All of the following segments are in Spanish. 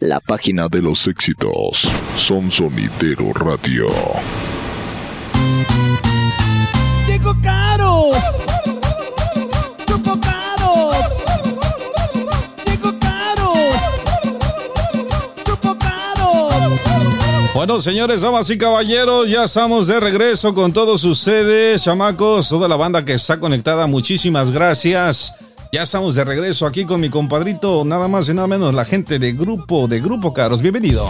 La, página de los éxitos. Son Sonidero Radio. ¡Llegó Caros! ¡Grupo Caros! ¡Llegó Caros! ¡Grupo Caros! Bueno, señores, damas y caballeros, ya estamos de regreso con todos ustedes, chamacos, toda la banda que está conectada. Muchísimas gracias. Ya estamos de regreso aquí con mi compadrito, nada más y nada menos, la gente de Grupo, de Grupo Caros. Bienvenido.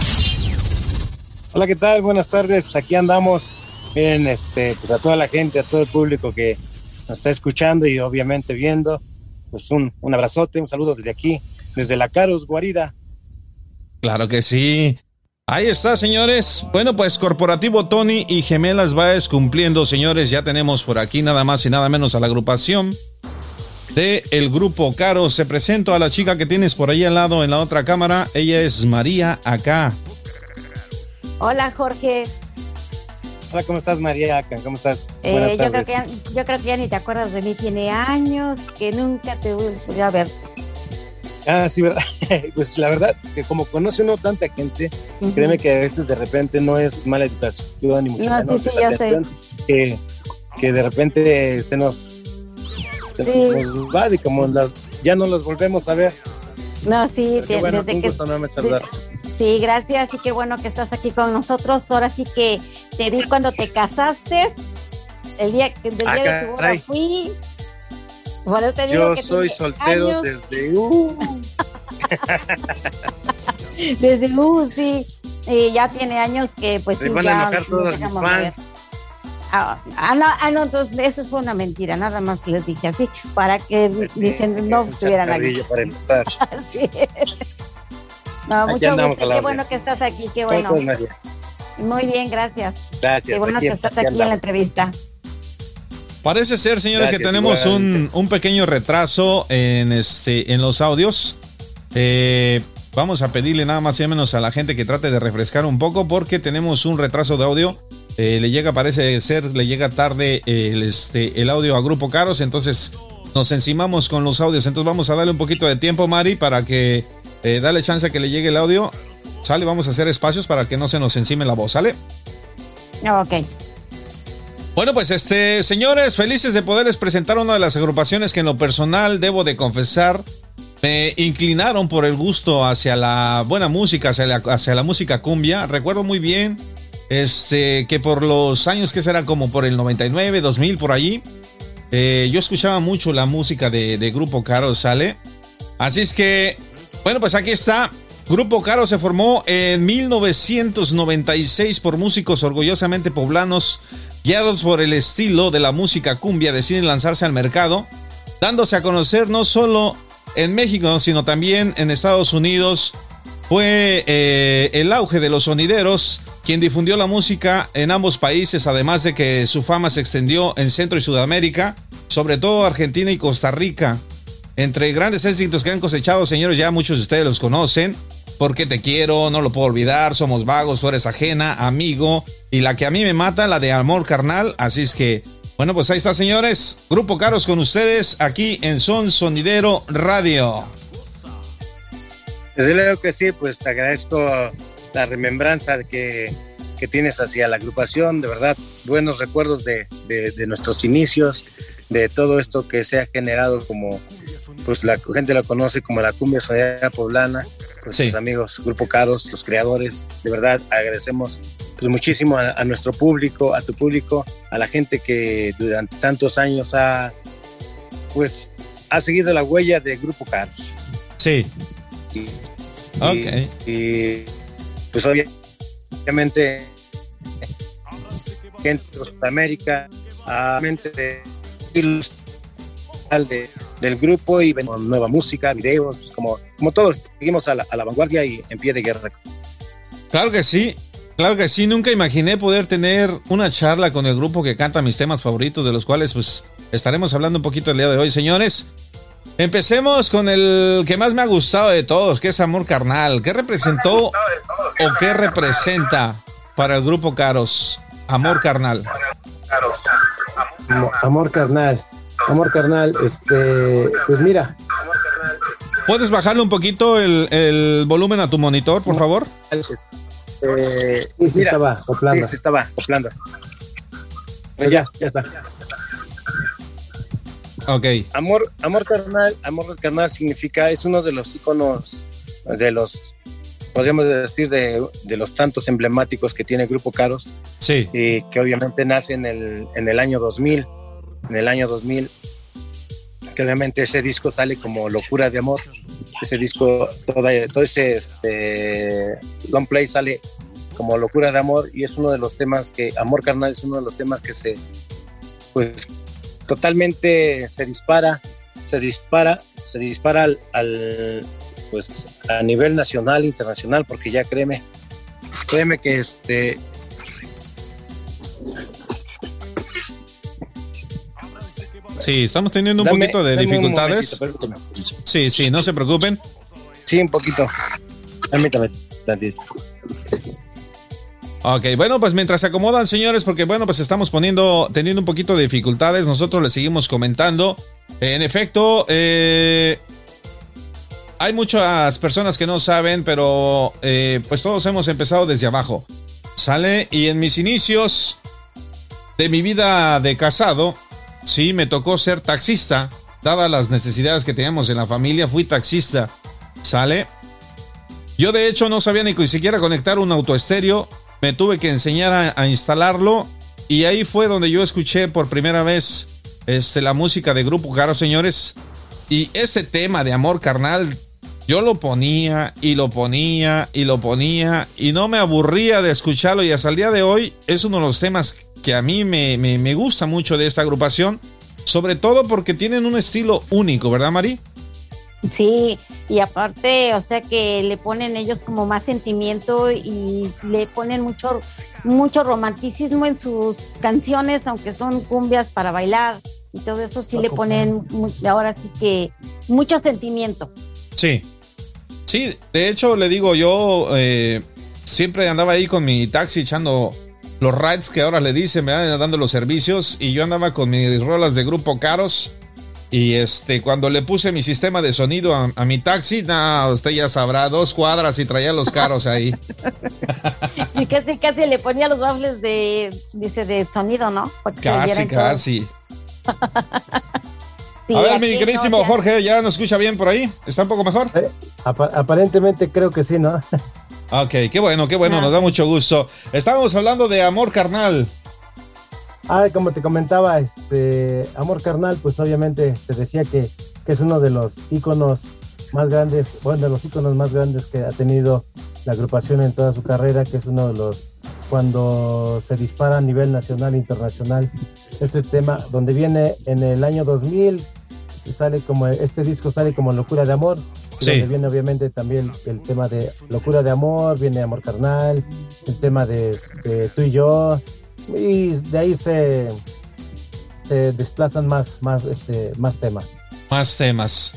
Hola, ¿qué tal? Buenas tardes. Pues aquí andamos. Miren, este, pues a toda la gente, a todo el público que nos está escuchando y obviamente viendo. Pues un, un abrazote, un saludo desde aquí, desde la Caros Guarida. Claro que sí. Ahí está, señores. Bueno, pues Corporativo Tony y Gemelas Baez cumpliendo, señores. Ya tenemos por aquí nada más y nada menos a la agrupación de el grupo Caro. Se presento a la chica que tienes por ahí al lado en la otra cámara. Ella es María acá. Hola Jorge. Hola, ¿cómo estás María acá? ¿Cómo estás? Eh, yo, creo que ya, yo creo que ya ni te acuerdas de mí. Tiene años que nunca te voy a ver. Ah, sí, ¿verdad? pues la verdad, que como conoce uno tanta gente, créeme que a veces de repente no es mala educación ni mucho menos. Sí, que, que de repente se nos se nos va y como las, ya no los volvemos a ver. No, sí, desde que, sí, gracias y qué bueno que estás aquí con nosotros. Ahora sí que te vi cuando te casaste, el día, el día de tu boda fui. Bueno, te digo Yo soy soltero desde uh. desde uh, sí. Y ya tiene años que pues Se van a enojar todos mis fans. Ah, ah, no, ah, no, entonces eso fue una mentira, nada más les dije así, para que dicen no estuvieran aquí. Para empezar. no, mucho gusto, qué bueno que estás aquí, qué bueno. Muy bien, gracias. Gracias. Qué bueno que estás aquí, en la entrevista. Parece ser, señores, que tenemos un, un, pequeño retraso en, este, en los audios. Eh, vamos a pedirle nada más y menos a la gente que trate de refrescar un poco porque tenemos un retraso de audio eh, le llega, parece ser, le llega tarde el, este, el audio a Grupo Caros, entonces nos encimamos con los audios. Entonces vamos a darle un poquito de tiempo, Mari, para que eh, dale chance a que le llegue el audio. Sale, vamos a hacer espacios para que no se nos encime la voz, ¿sale? Ok. Bueno, pues este, señores, felices de poderles presentar una de las agrupaciones que en lo personal debo de confesar me inclinaron por el gusto hacia la buena música, hacia la, hacia la música cumbia. Recuerdo muy bien este, que por los años que será como por el 99, 2000, por allí, eh, yo escuchaba mucho la música de, Grupo Caro Sale. Así es que, bueno, pues aquí está. Grupo Caro se formó en 1996 por músicos orgullosamente poblanos, guiados por el estilo de la música cumbia, deciden lanzarse al mercado, dándose a conocer no solo en México, sino también en Estados Unidos. Fue eh, el auge de los sonideros quien difundió la música en ambos países, además de que su fama se extendió en Centro y Sudamérica, sobre todo Argentina y Costa Rica. Entre grandes éxitos que han cosechado, señores, ya muchos de ustedes los conocen. Porque te quiero, no lo puedo olvidar, somos vagos, tú eres ajena, amigo. Y la que a mí me mata, la de amor carnal. Así es que, bueno, pues ahí está, señores. Grupo Caros con ustedes aquí en Son Sonidero Radio. Desde luego que sí, pues te agradezco la remembranza que, que tienes hacia la agrupación, de verdad, buenos recuerdos de, de, nuestros inicios, de todo esto que se ha generado como, pues la gente lo conoce como la cumbia sonera poblana, pues sus amigos, Grupo Caros, los creadores, de verdad agradecemos pues muchísimo a, nuestro público, a tu público, a la gente que durante tantos años ha, pues, ha seguido la huella de Grupo Caros. Sí. Y, y pues obviamente gente de Sudamérica, a mente de, del grupo y con nueva música, videos, pues, como, como todos, seguimos a la, a la vanguardia y en pie de guerra. Claro que sí, Claro que sí, nunca imaginé poder tener una charla con el grupo que canta mis temas favoritos, de los cuales pues estaremos hablando un poquito el día de hoy, señores. Empecemos con el que más me ha gustado de todos, que es Amor Carnal. ¿Qué representó o qué representa para el grupo Caros Amor Carnal? Amor Carnal. Amor Carnal, este, pues mira, ¿Puedes bajarle un poquito el, volumen a tu monitor, por favor? Eh, sí, estaba acoplando. Sí, estaba acoplando. ya, ya está. Ok. Amor, amor carnal, amor carnal significa, es uno de los iconos, de los, podríamos decir, de, de los tantos emblemáticos que tiene el Grupo Caros. Sí. Y que obviamente nace en el, en el año 2000. En el año 2000 que obviamente ese disco sale como Locura de Amor. Ese disco, todo ese este, long play sale como Locura de Amor y es uno de los temas que, Amor Carnal es uno de los temas que se, pues, totalmente se dispara, se dispara, se dispara al, pues, a nivel nacional, internacional, porque ya créeme, créeme que este, Sí, estamos teniendo un poquito de dificultades. sí, sí, no se preocupen. Sí, un poquito. Permítame Ok, bueno, pues mientras se acomodan, señores, porque bueno, pues estamos poniendo, teniendo un poquito de dificultades, nosotros les seguimos comentando. En efecto, eh, hay muchas personas que no saben, pero eh, pues todos hemos empezado desde abajo. ¿Sale? Y en mis inicios de mi vida de casado, Sí, me tocó ser taxista. Dadas las necesidades que teníamos en la familia, fui taxista. ¿Sale? Yo de hecho no sabía ni siquiera conectar un autoestéreo. Me tuve que enseñar a, instalarlo. Y ahí fue donde yo escuché por primera vez este, la música de Grupo Caro, señores. Y ese tema de amor carnal, yo lo ponía y lo ponía y lo ponía. Y no me aburría de escucharlo. Y hasta el día de hoy es uno de los temas que a mí me, me, gusta mucho de esta agrupación, sobre todo porque tienen un estilo único, ¿verdad, Mari? Sí, y aparte, o sea que le ponen ellos como más sentimiento y le ponen mucho, mucho romanticismo en sus canciones, aunque son cumbias para bailar y todo eso, sí le ponen ahora sí que mucho sentimiento. Sí, sí, de hecho le digo, yo eh, siempre andaba ahí con mi taxi echando los rides que ahora le dicen, me van dando los servicios y yo andaba con mis rolas de grupo caros y este cuando le puse mi sistema de sonido a, mi taxi, no, usted ya sabrá, dos cuadras y traía los caros ahí. Sí, casi casi le ponía los baffles de dice de sonido, ¿no? casi, casi. a ver, mi queridísimo Jorge, ¿ya nos escucha bien por ahí? ¿Está un poco mejor? Eh, aparentemente creo que sí, ¿no? Ok, qué bueno, qué bueno, nos da mucho gusto. Estábamos hablando de amor carnal. Ah, como te comentaba, este Amor Carnal, pues obviamente te decía que, es uno de los íconos más grandes, bueno, de los íconos más grandes que ha tenido la agrupación en toda su carrera, que es uno de los cuando se dispara a nivel nacional e internacional este tema, donde viene en el año 2000, sale como este disco sale como Locura de Amor, viene obviamente también el tema de locura de amor, viene amor carnal, el tema de, tú y yo, y de ahí se, se desplazan más, más, este, más temas. Más temas.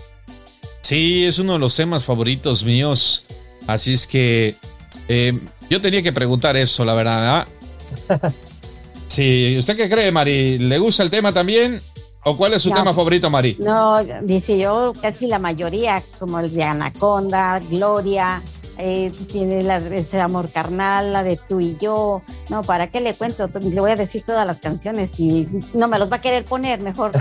Sí, es uno de los temas favoritos míos. Así es que eh, yo tenía que preguntar eso, la verdad. sí, ¿usted qué cree, Mari? ¿Le gusta el tema también? ¿O cuál es su tema favorito, Mari? No, dice yo casi la mayoría, como el de Anaconda, Gloria, eh, tiene la, ese amor carnal, la de tú y yo. No, ¿para qué le cuento? Le voy a decir todas las canciones y no me los va a querer poner mejor.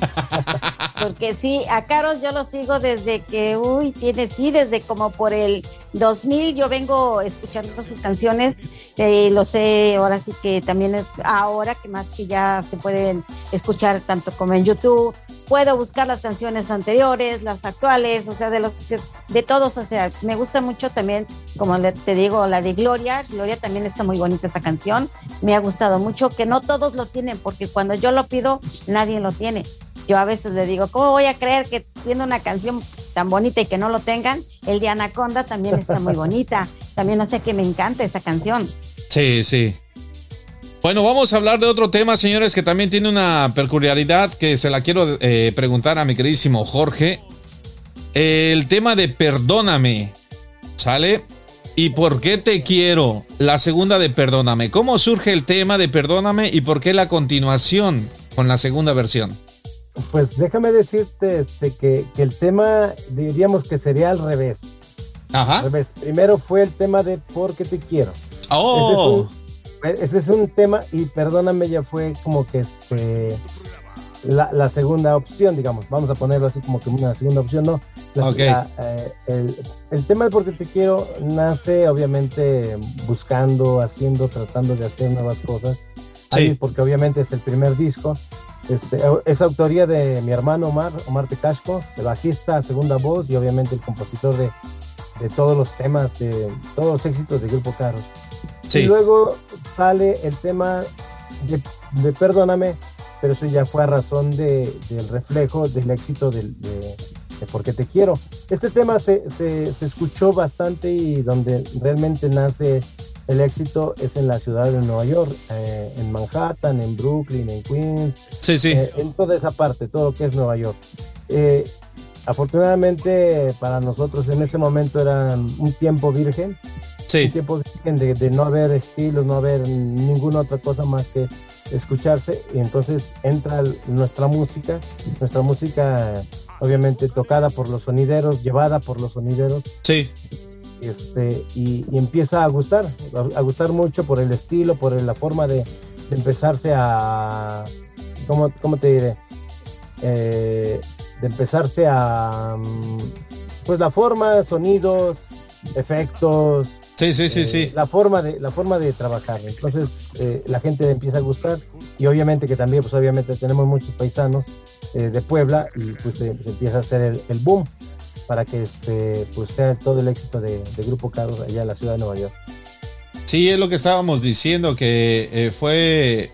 Porque sí, a Caros yo lo sigo desde que, uy, tiene, sí, desde como por el 2000 yo vengo escuchando sus canciones, eh, lo sé, ahora sí que también es ahora que más que ya se pueden escuchar tanto como en YouTube, puedo buscar las canciones anteriores, las actuales, o sea, de los de todos, o sea, me gusta mucho también, como te digo, la de Gloria, Gloria también está muy bonita esta canción, me ha gustado mucho, que no todos lo tienen, porque cuando yo lo pido, nadie lo tiene yo a veces le digo, ¿cómo voy a creer que tiene una canción tan bonita y que no lo tengan? El de Anaconda también está muy bonita. También no sé que me encanta esta canción. Sí, sí. Bueno, vamos a hablar de otro tema, señores, que también tiene una peculiaridad que se la quiero eh, preguntar a mi queridísimo Jorge. El tema de Perdóname, ¿sale? ¿Y por qué te quiero? La segunda de Perdóname. ¿Cómo surge el tema de Perdóname y por qué la continuación con la segunda versión? pues déjame decirte este, que, que el tema diríamos que sería al revés. Ajá. Al revés. Primero fue el tema de por qué te quiero. Oh. Ese es, un, ese es un tema y perdóname, ya fue como que este la, la segunda opción, digamos. Vamos a ponerlo así como que una segunda opción, ¿no? La- Ok. la, eh, el, el tema de por qué te quiero nace obviamente buscando, haciendo, tratando de hacer nuevas cosas. Sí. Ahí, porque obviamente es el primer disco. Este, es autoría de mi hermano Omar, Omar Tecasco, el bajista, segunda voz y obviamente el compositor de, de todos los temas, de todos los éxitos de Grupo Carros. Y luego sale el tema de, de Perdóname, pero eso ya fue a razón de, del reflejo del éxito del- de, de Por qué te quiero. Este tema se, se, se escuchó bastante y donde realmente nace el éxito es en la ciudad de Nueva York, eh, en Manhattan, en Brooklyn, en Queens, Sí, sí. eh, en toda esa parte, todo lo que es Nueva York. Eh, afortunadamente para nosotros en ese momento era un tiempo virgen, Sí. tiempo virgen de, de no haber estilos, no haber ninguna otra cosa más que escucharse y entonces entra nuestra música, nuestra música obviamente tocada por los sonideros, llevada por los sonideros Sí. este, y, y empieza a gustar, a, gustar mucho por el estilo, por la forma de, de empezarse a, ¿cómo, cómo te diré? Eh, de empezarse a, mm, pues la forma, sonidos, efectos, Sí, sí, sí, eh, sí. la forma de la forma de trabajar. Entonces eh, la gente empieza a gustar y obviamente que también, pues obviamente tenemos muchos paisanos eh, de Puebla y pues se, se empieza a hacer el, el boom para que este pues sea todo el éxito de, de Grupo Carlos allá en la ciudad de Nueva York. Sí, es lo que estábamos diciendo, que fue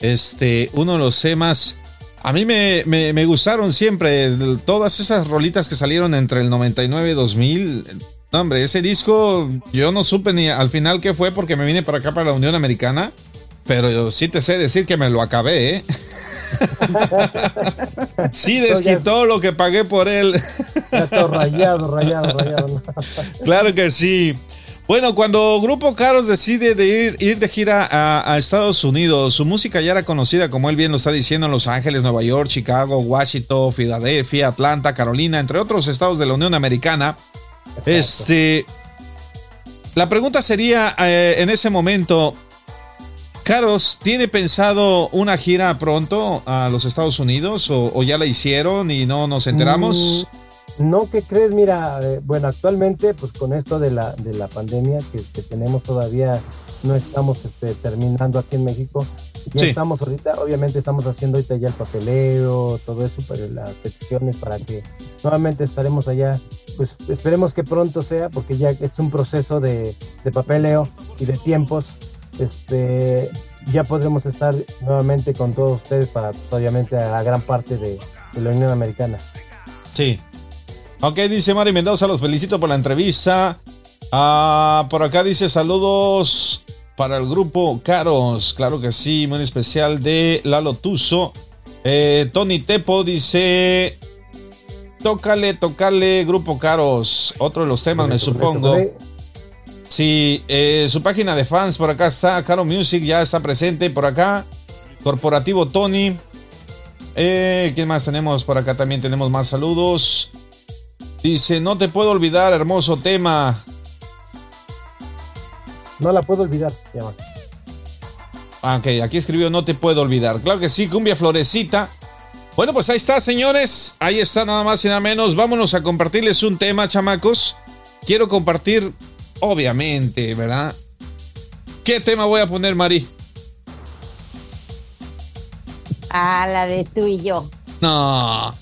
este uno de los temas. A mí me, me- me gustaron siempre todas esas rolitas que salieron entre el 99 y 2000. No, hombre, ese disco yo no supe ni al final qué fue porque me vine para acá, para la Unión Americana. Pero yo sí te sé decir que me lo acabé, ¿eh? sí desquitó lo que pagué por él. Rayado, rayado, rayado. Claro que sí. Bueno, cuando Grupo Caros decide de ir, ir de gira a, a Estados Unidos, su música ya era conocida, como él bien lo está diciendo, en Los Ángeles, Nueva York, Chicago, Washington, Filadelfia, Atlanta, Carolina, entre otros estados de la Unión Americana. Este, la pregunta sería eh, en ese momento, Caros, ¿tiene pensado una gira pronto a los Estados Unidos o, o ya la hicieron y no nos enteramos? Mm, No, ¿qué crees? Mira, eh, bueno, actualmente, pues con esto de la, de la pandemia que, que tenemos todavía, no estamos este, terminando aquí en México. Ya Sí. estamos ahorita, obviamente estamos haciendo ahorita ya el papeleo, todo eso, pero las peticiones para que nuevamente estaremos allá. Pues esperemos que pronto sea, porque ya es un proceso de, de papeleo y de tiempos. Este, ya podremos estar nuevamente con todos ustedes para, pues, obviamente, a la gran parte de, de la Unión Americana. Sí. Ok, dice Mari Mendoza, los felicito por la entrevista. Ah, por acá dice saludos para el grupo Caros, claro que sí, muy especial de Lalo Tuzo. Eh, Tony Tepo dice, tócale, tócale, grupo Caros, otro de los temas, me supongo. Sí, eh, su página de fans por acá está, Caro Music ya está presente por acá. Corporativo Tony. Eh, ¿Quién más tenemos por acá? También tenemos más saludos. Dice, no te puedo olvidar, hermoso tema. No la puedo olvidar. se llama. Ah, Ok, aquí escribió, no te puedo olvidar. Claro que sí, cumbia florecita. Bueno, pues ahí está, señores. Ahí está nada más y nada menos. Vámonos a compartirles un tema, chamacos. Quiero compartir, obviamente, ¿verdad? ¿Qué tema voy a poner, Mari? Ah, la de tú y yo. No.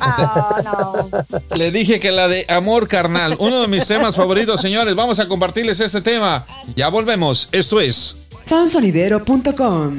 Ah, no. Le dije que la de Amor Carnal, uno de mis temas favoritos, señores. Vamos a compartirles este tema. Ya volvemos. Esto es Sonsonidero.com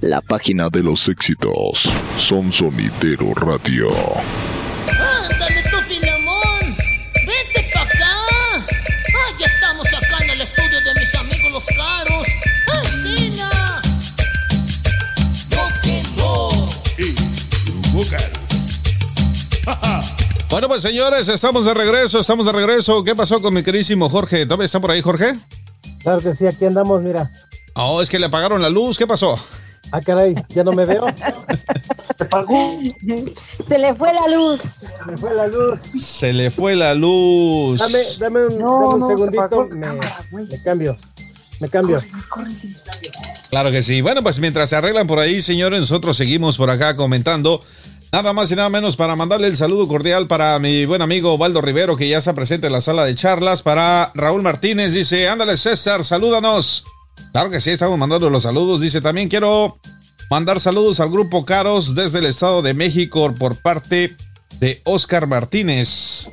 La, página de los éxitos. Son Sonidero Radio. Ándale tú, Filemón. Vente pa' acá. Ah, ya estamos acá en el estudio de mis amigos los caros. ¡Asina! Bueno, pues señores, estamos de regreso, estamos de regreso. ¿Qué pasó con mi queridísimo Jorge? ¿Todavía está por ahí, Jorge? Claro que sí, aquí andamos, mira. Oh, es que le apagaron la luz. ¿Qué pasó? Ah, caray, ya no me veo. ¿Se apagó? Se le fue la luz. Se me fue la luz. Se le fue la luz. Dame, dame un, No, dame un no, se segundito. Me, cámara, me cambio. Me cambio. Claro que sí. Bueno, pues mientras se arreglan por ahí, señores, nosotros seguimos por acá comentando. Nada más y nada menos para mandarle el saludo cordial para mi buen amigo Valdo Rivero, que ya está presente en la sala de charlas. Para Raúl Martínez, dice, ándale César, salúdanos. Claro que sí, estamos mandando los saludos. Dice, también quiero mandar saludos al grupo Caros desde el Estado de México por parte de Oscar Martínez.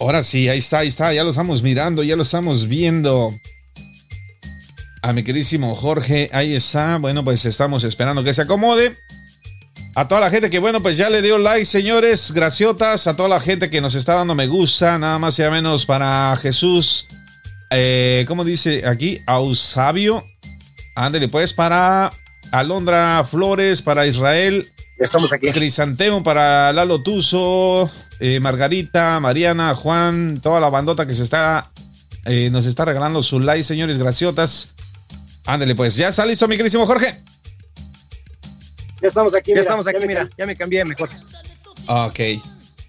Ahora sí, ahí está, ahí está, ya lo estamos mirando, ya lo estamos viendo. A mi queridísimo Jorge, ahí está. Bueno, pues estamos esperando que se acomode. A toda la gente que, bueno, pues ya le dio like, señores, graciotas. A toda la gente que nos está dando me gusta, nada más y nada menos para Jesús. Eh, ¿Cómo dice aquí? Ausabio. Ándele, pues para Alondra Flores, para Israel. Ya estamos aquí. Crisantemo para Lalo Tuzo, eh, Margarita, Mariana, Juan, toda la bandota que se está, eh, nos está regalando su like, señores, graciotas. Ándele, pues, ¿ya está listo, mi querísimo Jorge? Ya estamos aquí. Ya mira, estamos aquí, mira. Ya me cambié mejor. Ok.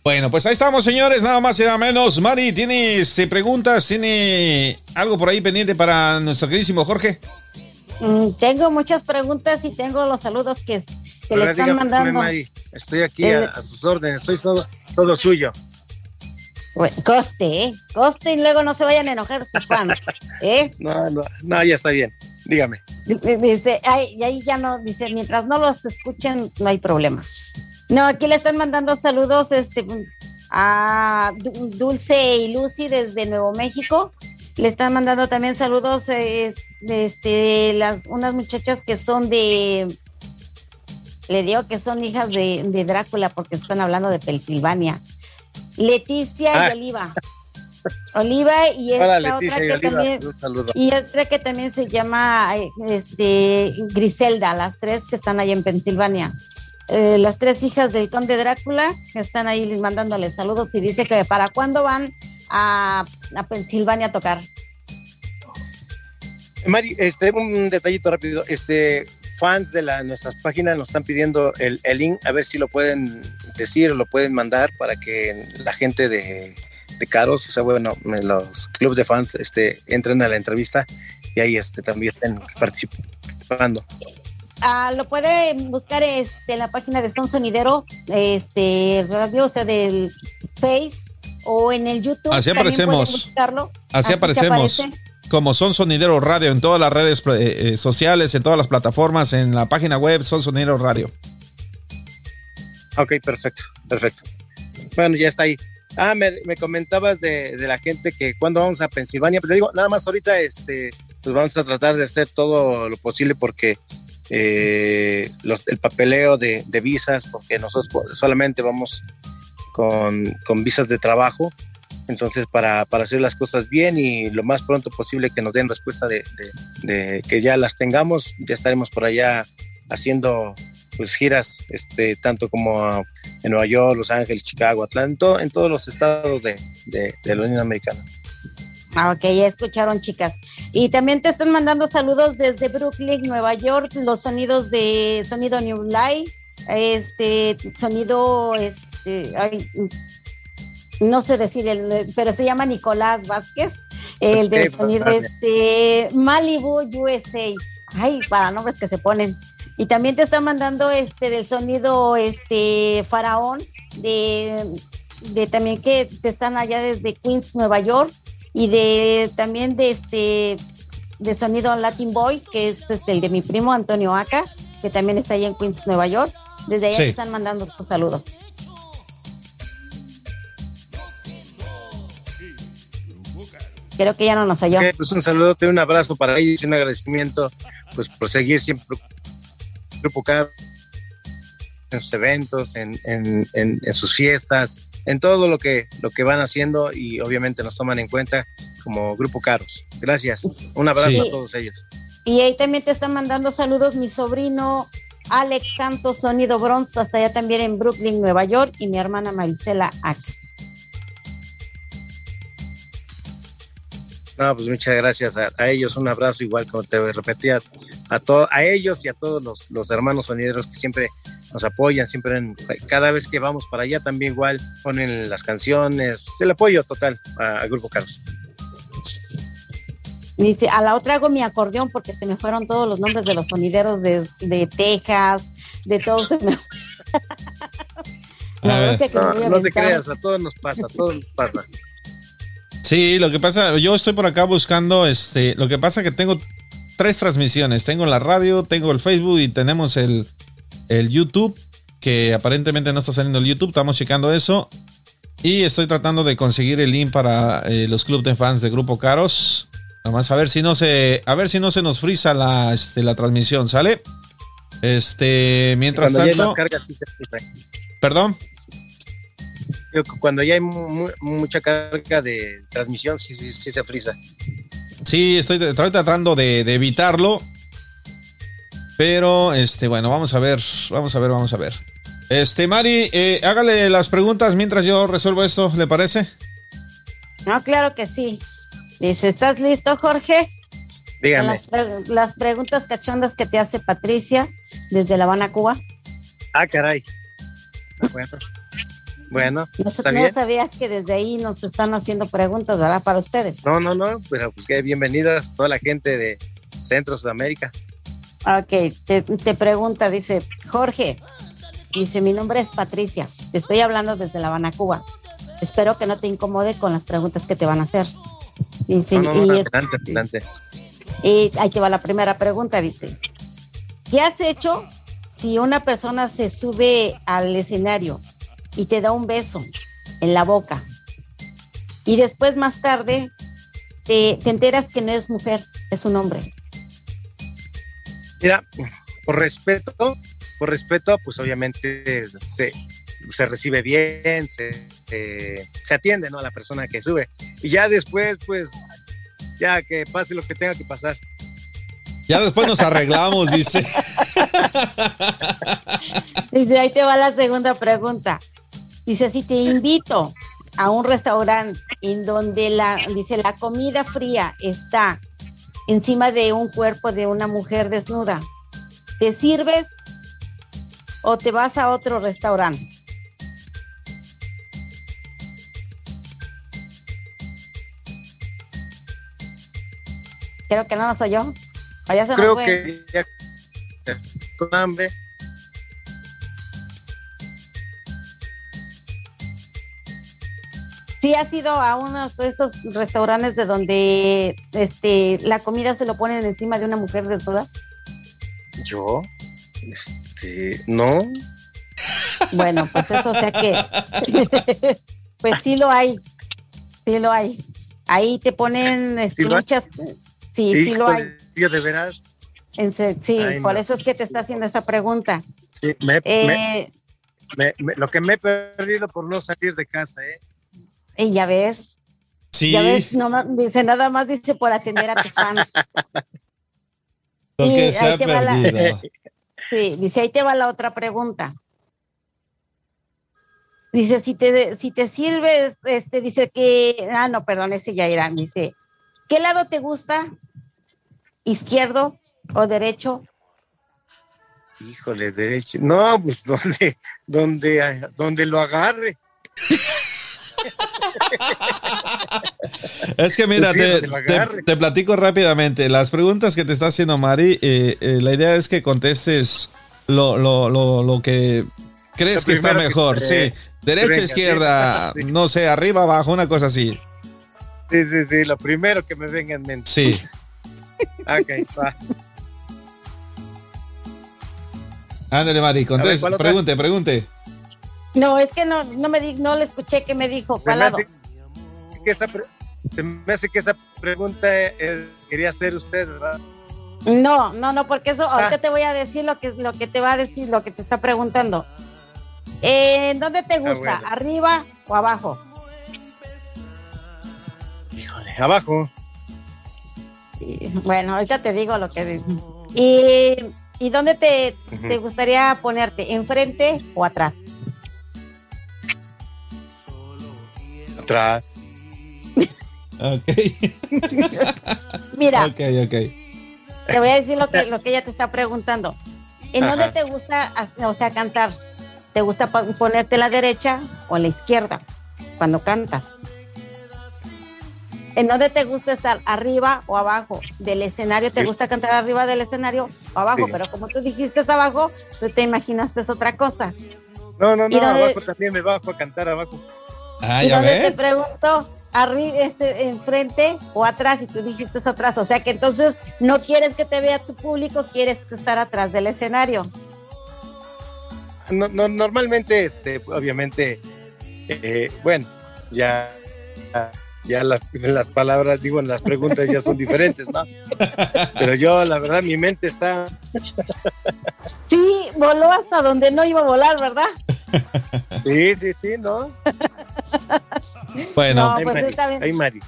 Bueno, pues ahí estamos, señores, nada más y nada menos. Mari, ¿tienes preguntas? ¿Tiene algo por ahí pendiente para nuestro queridísimo Jorge? Mm, tengo muchas preguntas y tengo los saludos que, que le están mandando. Mari. Estoy aquí El- a, a sus órdenes. Soy todo, todo suyo. Bueno, coste, ¿eh? Coste y luego no se vayan a enojar sus fans, ¿eh? No, no, no, ya está bien. Dígame. Dice, ahí ya no, dice, mientras no los escuchen, no hay problema. No, aquí le están mandando saludos este, a Du- Dulce y Lucy desde Nuevo México. Le están mandando también saludos eh, de este, las, unas muchachas que son de, le digo que son hijas de, de Drácula porque están hablando de Pensilvania. Leticia Ah. y Oliva. Oliva y esta Hola, otra y que Oliva. también, y otra que también se llama eh, este, Griselda, las tres que están ahí en Pensilvania. Eh, las tres hijas del conde Drácula que están ahí mandándole saludos y dice que para cuándo van a, a Pensilvania a tocar. Mari, este, un detallito rápido. Este, fans de la, nuestras páginas nos están pidiendo el, el link, a ver si lo pueden decir o lo pueden mandar para que la gente de, de Caros, o sea, bueno, los clubes de fans este, entren a la entrevista y ahí este, también estén participando. Ah, lo puede buscar este, en la página de Son Sonidero, este, radio, o sea, del Face o en el YouTube. Así aparecemos. buscarlo. Así aparecemos. aparece. Como son Sonidero Radio en todas las redes eh, eh, sociales, en todas las plataformas, en la página web Son Sonidero Radio. Ok, perfecto, perfecto. Bueno, ya está ahí. Ah, me, me comentabas de, de la gente que cuando vamos a Pensilvania, pero digo, nada más ahorita, este, pues vamos a tratar de hacer todo lo posible porque eh, los- el papeleo de, visas, porque nosotros solamente vamos con, con visas de trabajo, entonces para, para hacer las cosas bien y lo más pronto posible que nos den respuesta de, que ya las tengamos, ya estaremos por allá haciendo pues giras, este, tanto como en Nueva York, Los Ángeles, Chicago, Atlanta, en, to- en todos los estados de, de la Unión Americana. Ah, ok, ya escucharon, chicas. Y también te están mandando saludos desde Brooklyn, Nueva York, los sonidos de Sonido New Life, este sonido, este, ay, no sé decir, el, pero se llama Nicolás Vázquez, el del Ok, sonido vale. este Malibu USA. Ay, para nombres que se ponen. Y también te están mandando este del sonido este Faraón de, de también que te están allá desde Queens, Nueva York y de también de este de sonido Latin Boy, que es este, el de mi primo Antonio Aca, que también está allá en Queens, Nueva York. Desde allá Sí. te están mandando tus saludos. Creo que ya no nos oyó. Ok, pues un saludo, un abrazo para ellos y un agradecimiento pues por seguir siempre Grupo Caro en sus eventos, en, en, en, en, sus fiestas, en todo lo que, lo que van haciendo y obviamente nos toman en cuenta como Grupo Caros. Gracias. Un abrazo Sí. a todos ellos. Y ahí también te están mandando saludos mi sobrino Alex Santos Sonido Bronze, hasta allá también en Brooklyn, Nueva York, y mi hermana Marisela Aca. No, pues muchas gracias a, a ellos. Un abrazo igual como te repetía a, to- a ellos y a todos los, los hermanos sonideros que siempre nos apoyan, siempre en- cada vez que vamos para allá también igual ponen las canciones, el apoyo total al Grupo Caros. Dice, a la otra hago mi acordeón porque se me fueron todos los nombres de los sonideros de, de Texas, de todos. Se me... La A verdad ver. que me No, a no te creas, a todos nos pasa, a todos nos pasa. Sí, lo que pasa, yo estoy por acá buscando, este, lo que pasa que tengo tres transmisiones, tengo la radio, tengo el Facebook y tenemos el, el YouTube, que aparentemente no está saliendo el YouTube, estamos checando eso. Y estoy tratando de conseguir el link para eh, los clubes de fans de Grupo Caros. Vamos a ver si no se, a ver si no se nos frisa la, este, la transmisión, ¿sale? Este, mientras Cuando tanto, carga, sí se frisa. perdón. Yo, cuando ya hay mu- mucha carga de transmisión, sí, sí, sí se frisa. Sí, estoy, estoy tratando de, de evitarlo. Pero, este, bueno, vamos a ver, vamos a ver, vamos a ver. Este, Mari, eh, hágale las preguntas mientras yo resuelvo esto, ¿le parece? No, claro que sí. Dice, ¿estás listo, Jorge? Dígame. las, pre- las preguntas cachondas que te hace Patricia desde La Habana, Cuba. Ah, caray. Bueno, bueno No, está no bien. sabías que desde ahí nos están haciendo preguntas, ¿verdad? Para ustedes. No, no, no, pero pues que bienvenidas toda la gente de Centro Sudamérica. Ok, te, te pregunta, dice, Jorge, dice, mi nombre es Patricia, te estoy hablando desde La Habana, Cuba. Espero que no te incomode con las preguntas que te van a hacer. Dice, No, no, no, y, adelante, adelante. y ahí te va la primera pregunta, dice, ¿qué has hecho si una persona se sube al escenario y te da un beso en la boca y después más tarde te, te enteras que no es mujer, es un hombre? Mira, por respeto, por respeto, pues obviamente se, se recibe bien, se, se, se atiende ¿no? a la persona que sube. Y ya después, pues, ya que pase lo que tenga que pasar. Ya después nos arreglamos, dice. Dice, ahí te va la segunda pregunta. Dice, si te invito a un restaurante en donde la, dice, la comida fría está encima de un cuerpo de una mujer desnuda, ¿te sirves o te vas a otro restaurante? Creo que no nos oyó. Ya se nos Creo fue. que ya con hambre. Sí, ha sido a unos de estos restaurantes de donde este la comida se lo ponen encima de una mujer desnuda. Yo, este, no. Bueno, pues eso, o sea que, pues sí lo hay, sí lo hay. Ahí te ponen este, ¿Sí muchas, sí, sí lo hay. De veras, En sí, Ay, por no. eso es que te está haciendo esa pregunta. sí, me- me- Eh, me- me- lo que me he perdido por no salir de casa, ¿eh? Y ya ves, Sí, ya ves, nomás, dice nada más dice por atender a tus fans. lo que se ha la-. Sí, dice, ahí te va la otra pregunta. Dice, si te, si te sirves, este, dice que, ah, no, perdón, ese ya era, dice, ¿qué lado te gusta? ¿Izquierdo o derecho? Híjole, derecho. No, pues donde, donde, donde lo agarre. Es que mira, te, te- platico rápidamente. Las preguntas que te está haciendo Mari, eh, eh, la idea es que contestes lo, lo, lo, lo que crees que está que mejor. sí, derecha, venga, izquierda, sí. no sé, arriba, abajo, una cosa así. Sí, sí, sí, lo primero que me venga en mente. Sí. Ok, va. Ándale, Mari, conteste, pregunte, pregunte. No, es que no, no me di, no le escuché que me dijo, Se ¿cuál me hace que esa, se me hace que esa pregunta eh, quería hacer usted, ¿verdad? No, no, no, porque eso, Ah. ahorita te voy a decir lo que, lo que te va a decir, lo que te está preguntando. Eh, ¿En dónde te gusta? Ah, bueno. ¿Arriba o abajo? Híjole, abajo. Bueno, ahorita te digo lo que... ¿Y, y dónde te, te gustaría ponerte? ¿Enfrente o atrás? Atrás. Ok, Mira, ok, ok. te voy a decir lo que, lo que ella te está preguntando. ¿En Ajá. dónde te gusta, o sea, cantar? ¿Te gusta ponerte a la derecha o a la izquierda cuando cantas? ¿En dónde te gusta estar? ¿Arriba o abajo? ¿Del escenario? ¿Te Sí. gusta cantar arriba del escenario o abajo? Sí. Pero como tú dijiste es abajo, tú te imaginaste es otra cosa. No, no, ¿Y no, abajo también me bajo a cantar abajo. Ah, y ya donde te ve. pregunto, arriba, este, enfrente o atrás, y tú dijiste es atrás. O sea que entonces no quieres que te vea tu público, quieres estar atrás del escenario. No, no, normalmente, este, obviamente, eh, bueno, ya, ya las, las palabras, digo, las preguntas ya son diferentes, ¿no? Pero yo, la verdad, mi mente está, Sí, voló hasta donde no iba a volar, ¿verdad? Sí, sí, sí, ¿no? Bueno, No, pues Mari, está bien. ay, Mari.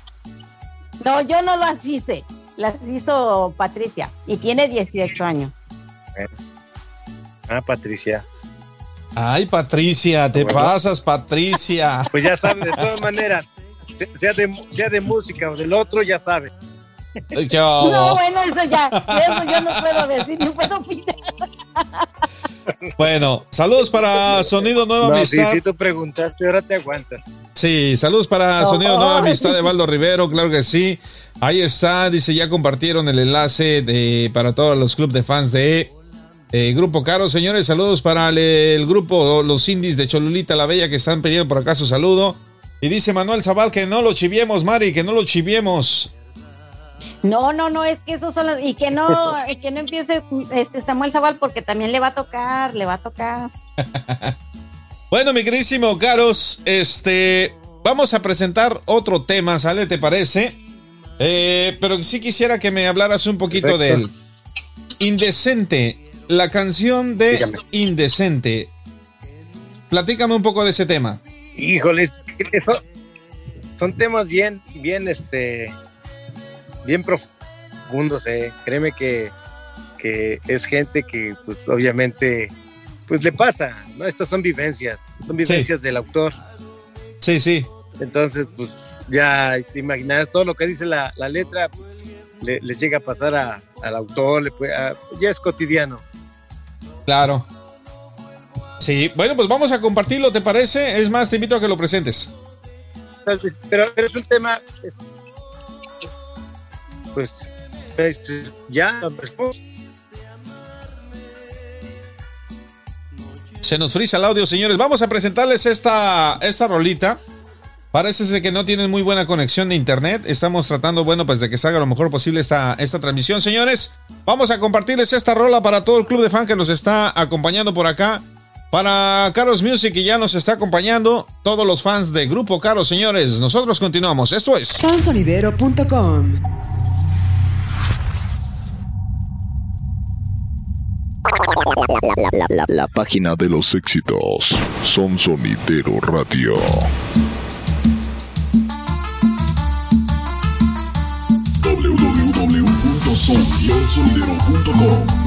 No, yo no las hice. Las hizo Patricia y tiene 18 años. Ah, Patricia. ay, Patricia, te Bueno. pasas, Patricia. Pues ya sabe, de todas maneras, se- sea de, sea de música o del otro, ya sabe. ¿Qué No, bueno, eso ya, eso yo no puedo decir, no puedo opinar. Bueno, saludos para Sonido Nueva No, Amistad. sí, tú preguntaste, ahora te aguantas. Sí, saludos para No. Sonido Nueva Amistad de Valdo Rivero, claro que sí. Ahí está, dice, ya compartieron el enlace de, para todos los clubes de fans de eh, Grupo Caro. Señores, saludos para el, el grupo Los Indies de Cholulita la Bella que están pidiendo por acá su saludo. Y dice Manuel Zabal que no lo chiviemos, Mari, que no lo chiviemos. No, no, no, es que esos son los, y que no, que no empiece este Samuel Zabal porque también le va a tocar, le va a tocar. Bueno, mi queridísimo Caros, este, vamos a presentar otro tema, ¿sale? ¿Te parece? Eh, pero sí quisiera que me hablaras un poquito Perfecto. del Indecente, la canción de Dígame. Indecente. Platícame un poco de ese tema. Híjoles, son temas bien, bien, este, bien profundos, eh. Créeme que, que es gente que, pues, obviamente, pues le pasa, ¿no? Estas son vivencias, son vivencias del autor. Sí, sí, Entonces, pues, ya te imaginarás todo lo que dice la, la letra, pues, le- les llega a pasar a- al autor, le puede- a- ya es cotidiano. claro. Sí, bueno, pues vamos a compartirlo, ¿te parece? Es más, te invito a que lo presentes. Pero, pero es un tema, pues, este, ya, pues, Se nos frisa el audio, señores. Vamos a presentarles esta, esta rolita. Parece ser que no tienen muy buena conexión de internet. Estamos tratando, bueno, pues de que salga lo mejor posible esta, esta transmisión, señores. Vamos a compartirles esta rola para todo el club de fan que nos está acompañando por acá. Para Caros Music que ya nos está acompañando. Todos los fans de Grupo Caros, señores. Nosotros continuamos. Esto es. Sonsonidero.com. La página de los éxitos. Son Sonidero Radio. www.sonidero.com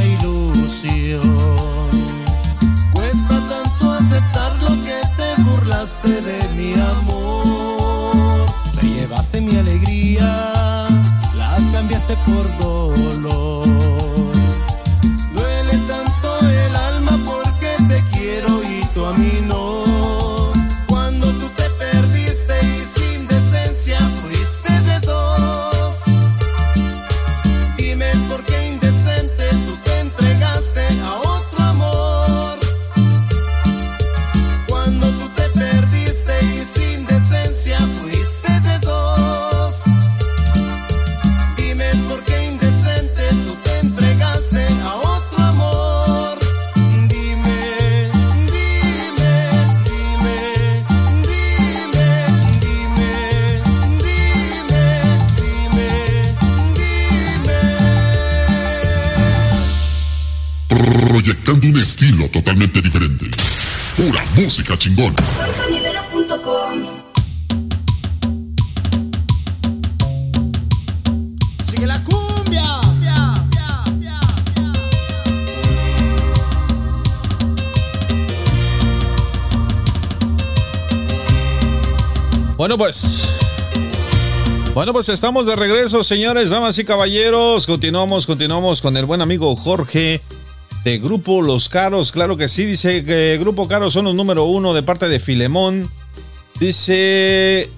ilusión. Música chingona. Sigue la cumbia. Bueno, pues. Bueno, pues estamos de regreso, señores, damas y caballeros. Continuamos, continuamos con el buen amigo Jorge de Grupo Los Caros. Claro que sí, dice que Grupo Caros son los número uno de parte de Filemón. Dice.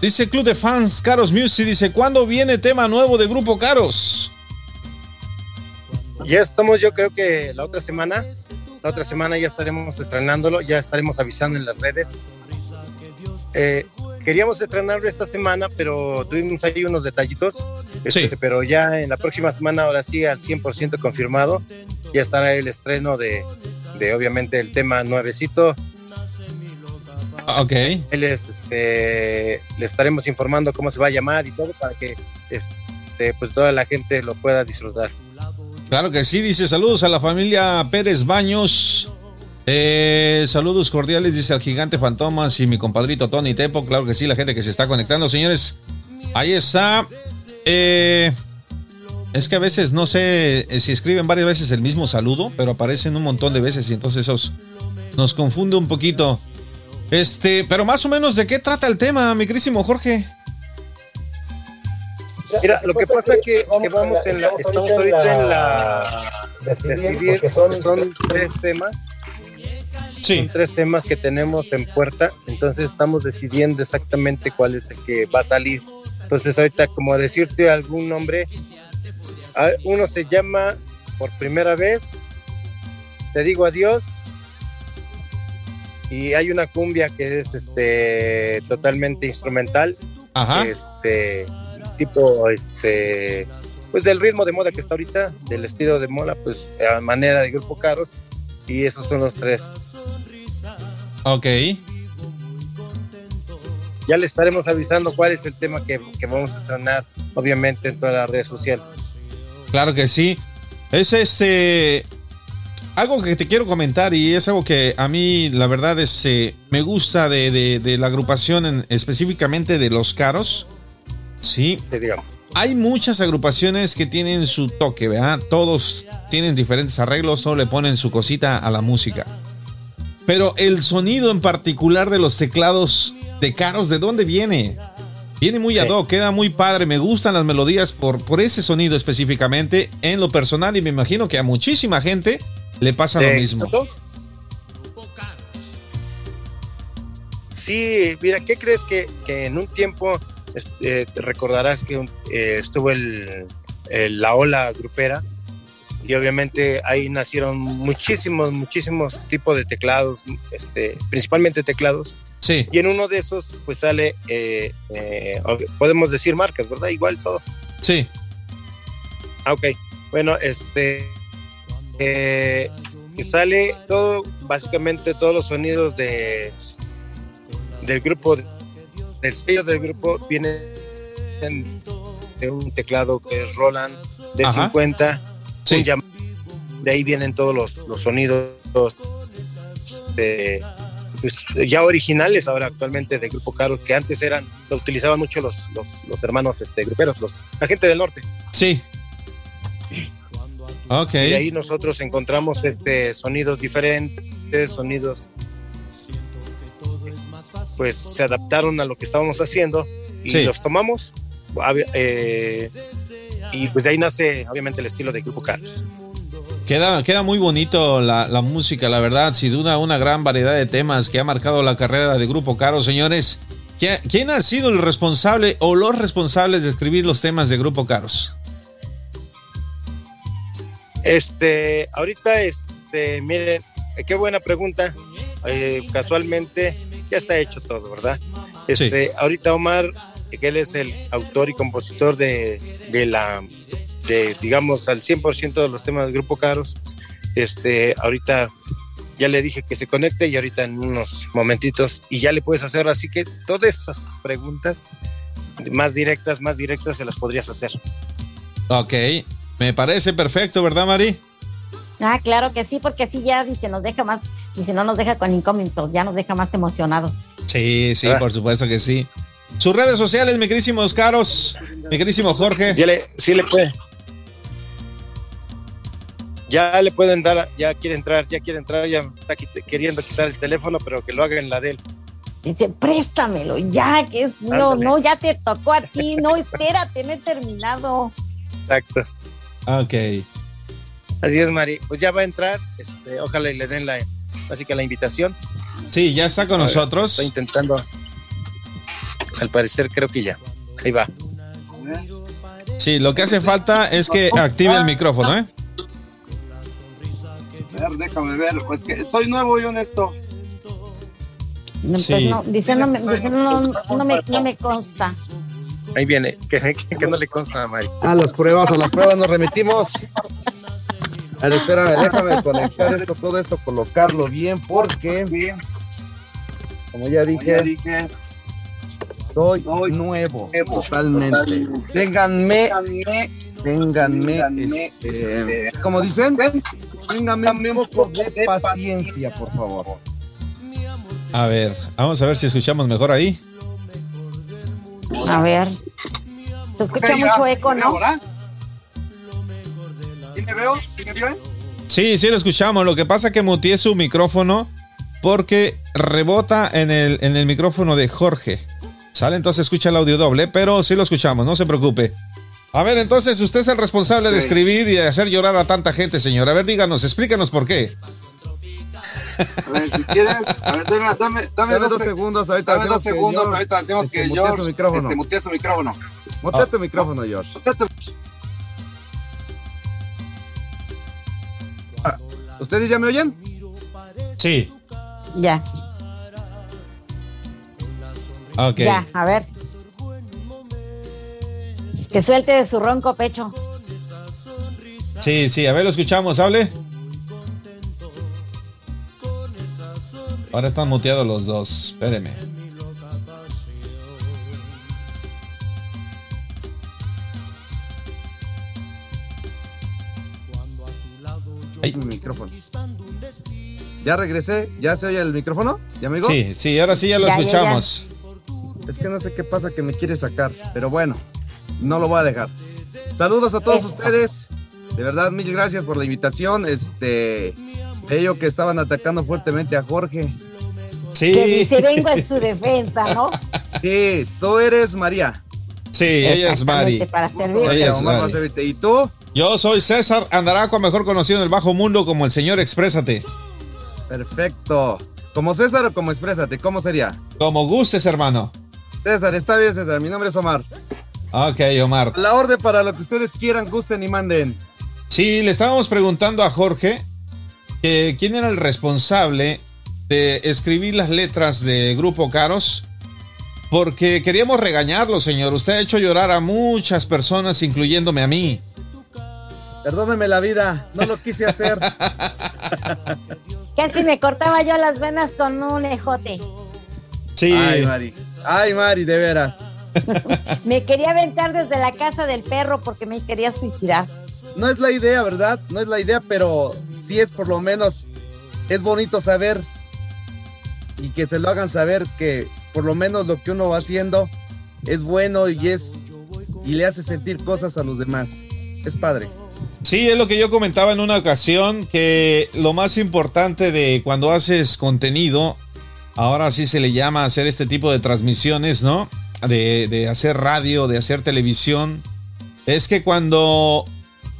Dice Club de Fans Caros Music. Dice: ¿Cuándo viene tema nuevo de Grupo Caros? Ya estamos, yo creo que la otra semana, la otra semana ya estaremos estrenándolo, ya estaremos avisando en las redes. Eh, queríamos estrenarlo esta semana, pero tuvimos ahí unos detallitos. Este, Pero ya en la próxima semana, ahora sí, al 100% confirmado, ya estará el estreno de, de obviamente el tema nuevecito. Ok. Él es, este, le estaremos informando cómo se va a llamar y todo para que este, pues toda la gente lo pueda disfrutar. Claro que sí, dice saludos a la familia Pérez Baños. Eh, saludos cordiales, dice el gigante Fantomas y mi compadrito Tony Tepo. Claro que sí, la gente que se está conectando, señores. Ahí está. Eh, es que a veces no sé eh, si escriben varias veces el mismo saludo, pero aparecen un montón de veces y entonces eso nos confunde un poquito. Este, pero más o menos de qué trata el tema, mi querísimo Jorge. Mira, lo que pasa es que, que vamos en la, estamos ahorita en la decidir, son, son tres temas. Sí. Son tres temas que tenemos en puerta, entonces estamos decidiendo exactamente cuál es el que va a salir. Entonces ahorita como decirte algún nombre, uno se llama por primera vez, te digo adiós, y hay una cumbia que es este totalmente instrumental, Ajá. este tipo este pues del ritmo de moda que está ahorita, del estilo de moda, pues a manera de grupo caros, y esos son los tres. Ok. Ya les estaremos avisando cuál es el tema que, que vamos a estrenar, obviamente, en todas las redes sociales. Claro que sí. Es este. Algo que te quiero comentar y es algo que a mí, la verdad, es, eh, me gusta de, de- de la agrupación, en- específicamente de los caros. Sí. Te. Hay muchas agrupaciones que tienen su toque, ¿verdad? Todos tienen diferentes arreglos, todos le ponen su cosita a la música. Pero el sonido en particular de los teclados de caros, ¿de dónde viene? Viene muy ad hoc, queda muy padre. Me gustan las melodías por, por ese sonido específicamente en lo personal y me imagino que a muchísima gente le pasa lo ¿De mismo. Sí, mira, ¿qué crees que, que en un tiempo este, te recordarás que eh, estuvo el, el- la ola grupera y obviamente ahí nacieron muchísimos, muchísimos tipos de teclados, este, principalmente teclados. Sí. Y en uno de esos pues sale, eh, podemos decir marcas, ¿verdad? Igual todo. Sí. Ah, ok. Bueno, este. que sale todo, básicamente todos los sonidos de del grupo, del sello del grupo, vienen de un teclado que es Roland de Ajá. 50. Sí. un Yam- de ahí vienen todos los, los sonidos de, pues, ya originales ahora actualmente de Grupo Caro, que antes eran, lo utilizaban mucho los, los, los hermanos este, gruperos, los, la gente del norte. Sí. Ok. Y ahí nosotros encontramos este, sonidos diferentes, sonidos pues se adaptaron a lo que estábamos haciendo y Sí. los tomamos. eh, y pues de ahí nace obviamente el estilo de Grupo Carlos. Queda, queda muy bonito la, la música, la verdad, sin duda una gran variedad de temas que ha marcado la carrera de Grupo Caro, señores. ¿Qui- ¿Quién ha sido el responsable o los responsables de escribir los temas de Grupo Caros? Este, ahorita, este, miren, qué buena pregunta. Eh, casualmente ya está hecho todo, ¿verdad? Este, ahorita Omar, que él es el autor y compositor de, de la, de, digamos, al 100% de los temas del Grupo Caros. Este, ahorita ya le dije que se conecte y ahorita en unos momentitos y ya le puedes hacer, así que todas esas preguntas más directas, más directas se las podrías hacer. Ok, me parece perfecto, ¿verdad, Mari? Ah, claro que sí, porque así ya dice, nos deja más, dice, no nos deja con incógnitos, ya nos deja más emocionados. Sí, sí, Ah. por supuesto que sí. Sus redes sociales, mi querísimo Caros, mi querísimo Jorge. Ya le, sí le puede. Ya le pueden dar, ya quiere entrar, ya quiere entrar, ya está quit- queriendo quitar el teléfono, pero que lo haga en la de él. Dice, préstamelo, ya, que es, no, Ándale. no, ya te tocó a ti, no, espérate, no he terminado. Exacto. Ok. Así es, Mari. Pues ya va a entrar, este, ojalá y le den la, así que la invitación. Sí, ya está con A ver, nosotros. Estoy intentando. Al parecer creo que ya. Ahí va. Sí, lo que hace falta es que active el micrófono, ¿eh? A ver, déjame ver, pues que soy nuevo y honesto. No, pues Sí. no, dice, no, me, dice, no, no me, no me consta. Ahí viene. Que, que- que no le consta a Mari. A las pruebas, a las pruebas nos remitimos. A ver, espérame, déjame conectar esto, todo esto, colocarlo bien, porque, como ya Como ya dije, dije, soy, soy nuevo, nuevo, totalmente. totalmente. Ténganme, Ténganme, este, este, como dicen, ténganme Ténganme un poco de paciencia, por favor. A ver, vamos a ver si escuchamos mejor ahí. A ver. Se escucha mucho eco, ¿me ¿no? verdad? ¿Sí me veo? ¿Sí me veo? Sí, sí lo escuchamos. Lo que pasa es que muteé su micrófono porque rebota en el, en el micrófono de Jorge. Sale, entonces escucha el audio doble, pero sí lo escuchamos, no se preocupe. A ver, entonces usted es el responsable de escribir y de hacer llorar a tanta gente, señor. A ver, díganos, explícanos por qué. A ver, si quieres, a ver, dame, dame, dame, Dame dos, dos se- segundos, ahorita dame dos hacemos que segundos, George, ahorita hacemos este, que mutee yo su micrófono. este, mutee su micrófono. Mutea Ah. tu micrófono, George. ¿Ustedes ya me oyen? Sí, Ya, ok. ya, a ver. Que suelte de su ronco pecho. Sí, sí, a ver, lo escuchamos, hable. Ahora están muteados los dos, espéreme. Micrófono. Ya regresé, ¿ya se oye el micrófono? ¿Ya me digo? Sí, sí, ahora sí ya lo Ya, ya, ya. escuchamos. Es que no sé qué pasa que me quiere sacar, pero bueno, no lo voy a dejar. Saludos a todos Eso. ustedes. De verdad, mil gracias por la invitación. Este, ellos que estaban atacando fuertemente a Jorge. Sí, Que dice, vengo en su defensa, ¿no? Sí, tú eres María. sí, ella es Mari. Para. Ella es a Mari. ¿Y tú? Yo soy César Andaraco, mejor conocido en el bajo mundo como el señor Exprésate. Perfecto. ¿Como César o como Exprésate? ¿Cómo sería? Como gustes, hermano. César, está bien, César. Mi nombre es Omar. Ok, Omar. La orden para lo que ustedes quieran, gusten y manden. Sí, le estábamos preguntando a Jorge que quién era el responsable de escribir las letras de Grupo Caros. Porque queríamos regañarlo, señor. Usted ha hecho llorar a muchas personas, incluyéndome a mí. Perdóneme la vida, no lo quise hacer. Casi me cortaba yo las venas con un ejote. Sí, Ay, Mari. Ay, Mari, de veras. Me quería aventar desde la casa del perro porque me quería suicidar. No es la idea, ¿verdad? No es la idea, pero sí es por lo menos, es bonito saber y que se lo hagan saber que por lo menos lo que uno va haciendo es bueno y es y le hace sentir cosas a los demás. Es padre. Sí, es lo que yo comentaba en una ocasión, que lo más importante de cuando haces contenido ahora sí se le llama hacer este tipo de transmisiones, ¿no? De, de hacer radio, de hacer televisión, es que cuando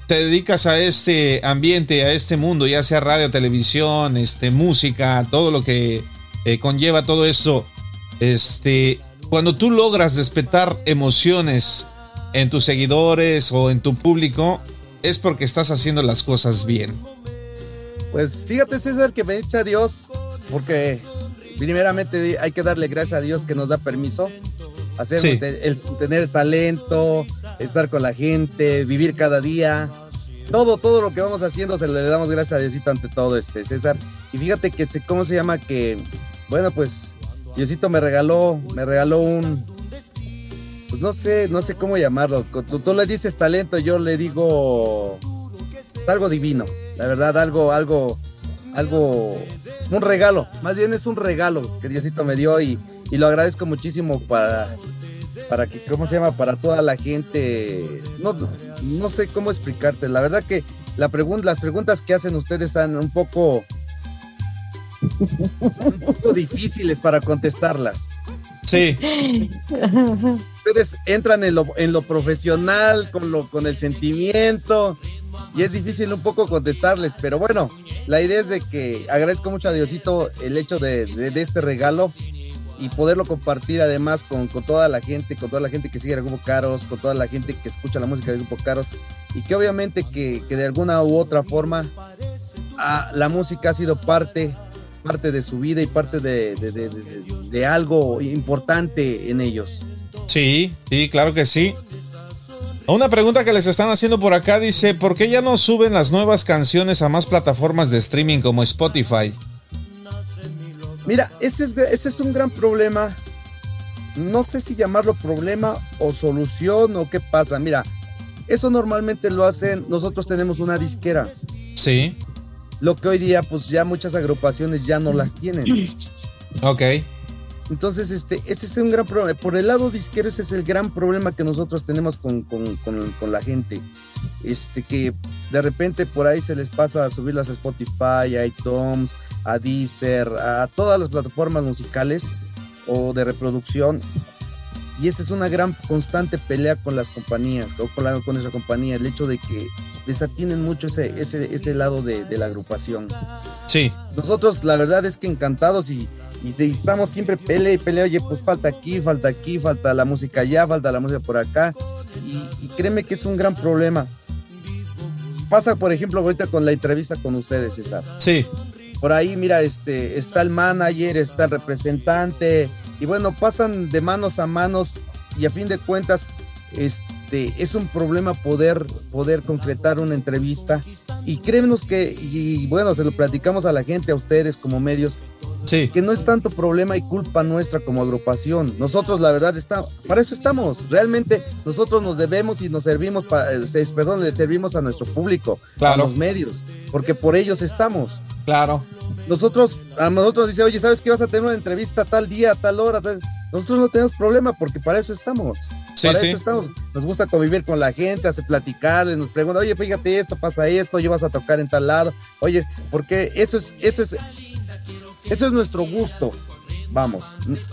te dedicas a este ambiente, a este mundo, ya sea radio, televisión, este, música, todo lo que eh, conlleva todo eso, este, cuando tú logras despertar emociones en tus seguidores o en tu público, es porque estás haciendo las cosas bien. Pues fíjate, César, que me echa Dios, porque primeramente hay que darle gracias a Dios que nos da permiso hacer Sí. el, tener talento, estar con la gente, vivir cada día. Todo, todo lo que vamos haciendo se le damos gracias a Diosito ante todo este, César. Y fíjate que este, ¿cómo se llama? Que, bueno, pues Diosito me regaló, me regaló un, pues no sé, no sé cómo llamarlo. Tú, tú le dices talento, yo le digo es algo divino, la verdad, algo, algo, algo, un regalo, más bien es un regalo que Diosito me dio y, y lo agradezco muchísimo para, para que, ¿cómo se llama? Para toda la gente, no, no sé cómo explicarte, la verdad que la pregun las preguntas que hacen ustedes están un poco, un poco difíciles para contestarlas. Sí. Ustedes entran en lo, en lo profesional, con, lo, con el sentimiento, y es difícil un poco contestarles, pero bueno, la idea es de que agradezco mucho a Diosito el hecho de, de- este regalo y poderlo compartir además con, toda la gente, con toda la gente que sigue al Grupo Caros, con toda la gente que escucha la música del Grupo Caros, y que obviamente que, que de alguna u otra forma ah, la música ha sido parte parte de su vida y parte de, de- de- de- de algo importante en ellos. Sí, sí, claro que sí. Una pregunta que les están haciendo por acá dice, ¿por qué ya no suben las nuevas canciones a más plataformas de streaming como Spotify? Mira, ese es, ese es un gran problema. No sé si llamarlo problema o solución o qué pasa. Mira, eso normalmente lo hacen, nosotros tenemos una disquera. Sí, Lo que hoy día, pues ya muchas agrupaciones ya no las tienen. ok. Entonces, este, ese es un gran problema. Por el lado disquero, ese es el gran problema que nosotros tenemos con, con- con- con la gente. Este, que de repente por ahí se les pasa a subirlas a Spotify, a iTunes, a Deezer, a todas las plataformas musicales o de reproducción. Y esa es una gran constante pelea con las compañías, o con, la, con nuestra compañía, el hecho de que desatienden mucho ese, ese, ese lado de, de la agrupación. Sí, Nosotros la verdad es que encantados y, y estamos siempre pelea y pelea, oye, pues falta aquí, falta aquí, falta la música allá, falta la música por acá. Y, y créeme que es un gran problema. Pasa, por ejemplo, ahorita con la entrevista con ustedes, César. sí, Por ahí, mira, este, está el manager, está el representante, y bueno, pasan de manos a manos, y a fin de cuentas, este, es un problema poder, poder concretar una entrevista. Y créenos que, y bueno, se lo platicamos a la gente, a ustedes como medios, sí, que no es tanto problema y culpa nuestra como agrupación. Nosotros, la verdad, está, para eso estamos. Realmente nosotros nos debemos y nos servimos, para, perdón, le servimos a nuestro público, Claro. a los medios, porque por ellos estamos claro. Nosotros, a nosotros dice, oye, ¿sabes qué vas a tener una entrevista tal día, tal hora? tal-?" Nosotros no tenemos problema porque para eso estamos. Sí, para sí. eso estamos. Nos gusta convivir con la gente, hace platicarles, nos preguntan, oye, fíjate esto, pasa esto, yo vas a tocar en tal lado. Oye, porque eso es, eso es, eso es nuestro gusto. Vamos,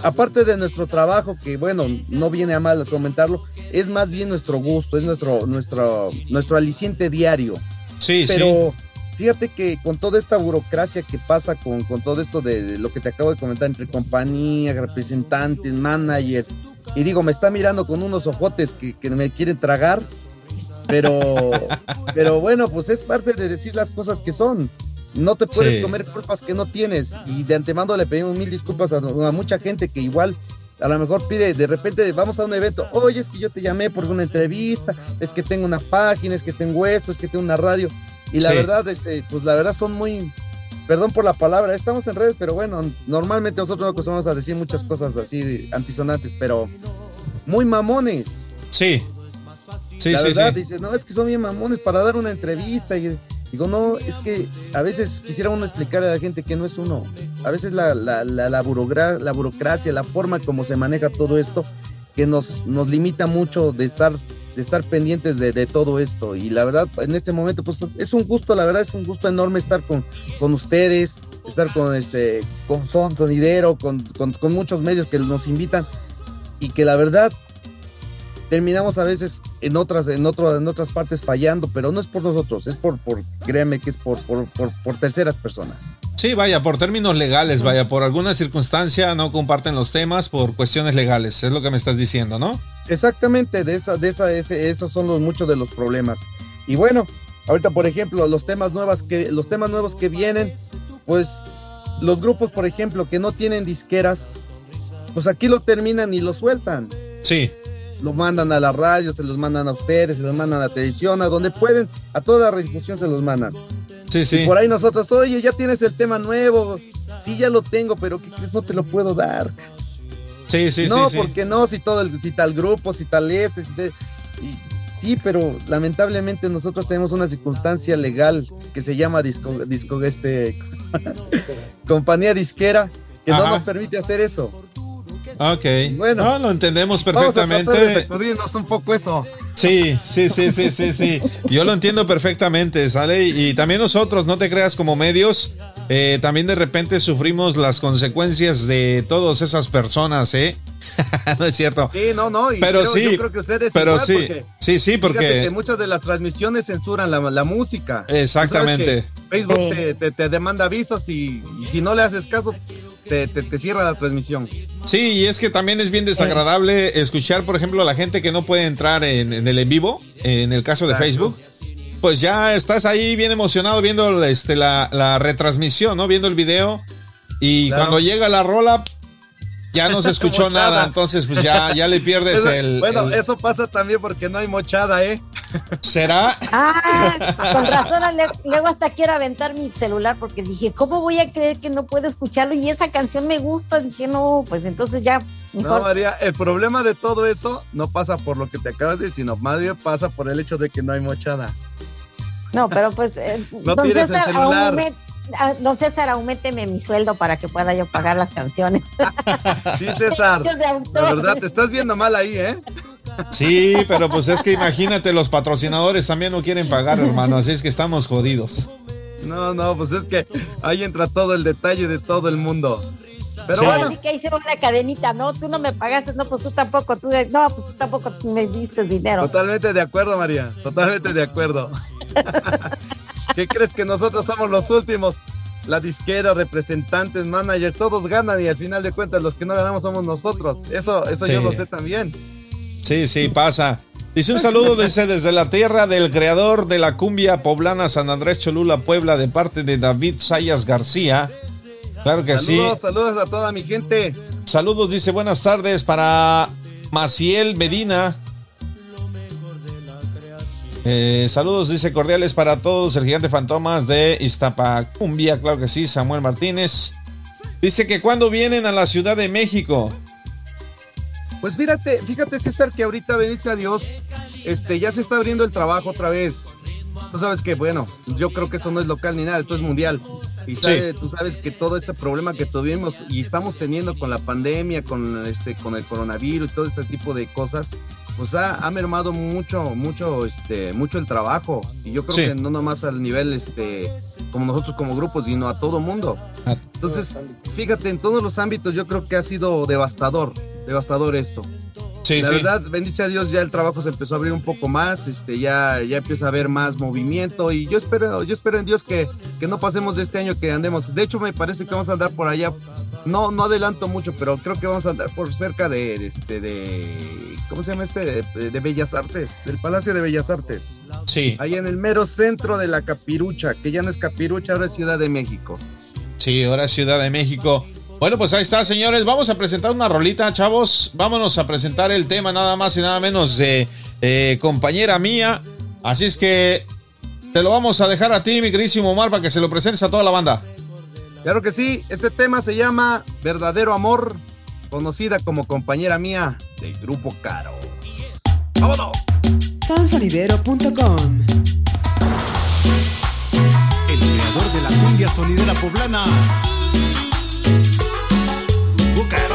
aparte de nuestro trabajo, que bueno, no viene a mal comentarlo, es más bien nuestro gusto, es nuestro, nuestro, nuestro aliciente diario. Sí, Pero fíjate que con toda esta burocracia que pasa con, con todo esto de, de lo que te acabo de comentar entre compañía, representantes, manager, y digo, me está mirando con unos ojotes que, que me quieren tragar, pero, pero bueno, pues es parte de decir las cosas que son. No te puedes Sí. comer culpas que no tienes. Y de antemano le pedimos mil disculpas a, a mucha gente que igual a lo mejor pide, de repente vamos a un evento, oye, es que yo te llamé por una entrevista, es que tengo una página, es que tengo esto, es que tengo una radio. Y la Sí. verdad, este, pues la verdad son muy, perdón por la palabra, estamos en redes, pero bueno, normalmente nosotros no acostumbramos a decir muchas cosas así antisonantes, pero muy mamones. sí. Sí, la sí, verdad, sí. dices, no, es que son bien mamones para dar una entrevista. Y digo, no, es que a veces quisiera uno explicarle a la gente que no es uno. A veces la, la, la, la, burogra- la burocracia, la forma como se maneja todo esto, que nos, nos limita mucho de estar, de estar pendientes de, de todo esto. Y la verdad, en este momento, pues es un gusto, la verdad, es un gusto enorme estar con, con ustedes. estar con este, con son, sonidero, con, con, con muchos medios que nos invitan y que la verdad terminamos a veces en otras, en otro, en otras partes fallando, pero no es por nosotros, es por, por créanme que es por, por, por, por terceras personas. Sí, vaya, por términos legales, vaya, por alguna circunstancia no comparten los temas por cuestiones legales, es lo que me estás diciendo, ¿no? Exactamente, de esa, de esa, ese- esos son los, muchos de los problemas. Y bueno, ahorita por ejemplo, los temas nuevas que, los temas nuevos que vienen, pues los grupos, por ejemplo, que no tienen disqueras, pues aquí lo terminan y lo sueltan. Sí. Lo mandan a la radio, se los mandan a ustedes, se los mandan a la televisión, a donde pueden, a toda la redifusión se los mandan. Sí, sí. Y por ahí nosotros, oye, ya tienes el tema nuevo, sí, ya lo tengo, pero ¿qué crees? No te lo puedo dar. Sí, sí, no, sí, porque no, si todo el, si tal grupo, si tal este, si y- sí, pero lamentablemente nosotros tenemos una circunstancia legal que se llama disco, disco este compañía disquera que no nos permite hacer eso. Ok. Bueno. no, lo entendemos Vamos a tratar de perfectamente. sacudirnos un poco eso. Sí, sí, sí, sí, sí, sí. Yo lo entiendo perfectamente, ¿sale? Y, y también nosotros, no te creas como medios, eh, también de repente sufrimos las consecuencias de todas esas personas, ¿eh? no es cierto. Sí, no, no, y Pero creo- sí, yo creo que ustedes pero igual, sí, porque sí, sí, porque- que muchas de las transmisiones censuran la, la música. Exactamente. Facebook te, te- te demanda avisos y, y si no le haces caso, te, te- te cierra la transmisión. Sí, y es que también es bien desagradable escuchar, por ejemplo, a la gente que no puede entrar en, en el en vivo, en el caso de Exacto. Facebook. Pues ya estás ahí bien emocionado viendo este, la, la retransmisión, ¿no? Viendo el video. Y Claro. cuando llega la rola, ya no se escuchó nada. Entonces, pues ya, ya le pierdes Eso- el. bueno, el- eso pasa también porque no hay mochada, ¿eh? ¿Será? Ah, con razón, luego hasta quiero aventar mi celular porque dije, ¿cómo voy a creer que no puedo escucharlo? Y esa canción me gusta. Dije, no, pues entonces ya, No. María, el problema de todo eso no pasa por lo que te acabas de decir, sino más bien pasa por el hecho de que no hay mochada. No, pero pues, eh, No don, tires el César, celular. aument- ah, don César, aumenteme mi sueldo para que pueda yo pagar las canciones. Sí, César. La verdad, te estás viendo mal ahí, ¿eh? Sí, pero pues es que imagínate, los patrocinadores también no quieren pagar, hermano. Así es que estamos jodidos. No, no, pues es que ahí entra todo el detalle de todo el mundo. Pero Sí. bueno, Así que hice una cadenita, no, tú no me pagaste, no, pues tú tampoco, tú, no, pues tú tampoco me diste dinero. totalmente de acuerdo, María. Totalmente de acuerdo. ¿Qué crees que nosotros somos los últimos? La disquera, representantes, manager, todos ganan y al final de cuentas los que no ganamos somos nosotros. Eso, eso yo lo sé también. Sí, sí, pasa. Dice un saludo dice, desde la tierra del creador de la cumbia poblana San Andrés Cholula, Puebla, de parte de David Sayas García. Claro que Saludos, sí. saludos a toda mi gente. Saludos, dice buenas tardes para Maciel Medina. Eh, saludos, dice cordiales para todos, el gigante fantomas de Iztapacumbia, claro que sí, Samuel Martínez. Dice que cuando vienen a la Ciudad de México. Pues fíjate, fíjate César que ahorita bendito a Dios, este ya se está abriendo el trabajo otra vez. Tú sabes que bueno, yo creo que esto no es local ni nada, esto es mundial. Y sabe- tú sabes que todo este problema que tuvimos y estamos teniendo con la pandemia, con este, con el coronavirus, todo este tipo de cosas, pues ha, ha mermado mucho, mucho, este, mucho el trabajo. Y yo creo Sí. que no nomás al nivel, este, como nosotros como grupo, sino a todo mundo. Entonces, fíjate, en todos los ámbitos yo creo que ha sido devastador, devastador esto. Sí, la sí. verdad, bendice a Dios, ya el trabajo se empezó a abrir un poco más, este, ya, ya empieza a haber más movimiento y yo espero, yo espero en Dios que, que no pasemos de este año que andemos. De hecho, me parece que vamos a andar por allá. No, no adelanto mucho, pero creo que vamos a andar por cerca de, de este, de, ¿cómo se llama este? De, de Bellas Artes, del Palacio de Bellas Artes. Sí, Ahí en el mero centro de la Capirucha, que ya no es Capirucha, ahora es Ciudad de México. sí, ahora es Ciudad de México. Bueno, pues ahí está, señores. Vamos a presentar una rolita, chavos. Vámonos a presentar el tema nada más y nada menos de eh, compañera mía. Así es que te lo vamos a dejar a ti, mi queridísimo Omar, para que se lo presentes a toda la banda. Claro que sí, este tema se llama Verdadero Amor, conocida como compañera mía del Grupo Caro. ¡Vámonos! Sonsonidero.com El creador de la cumbia sonidera poblana. buscar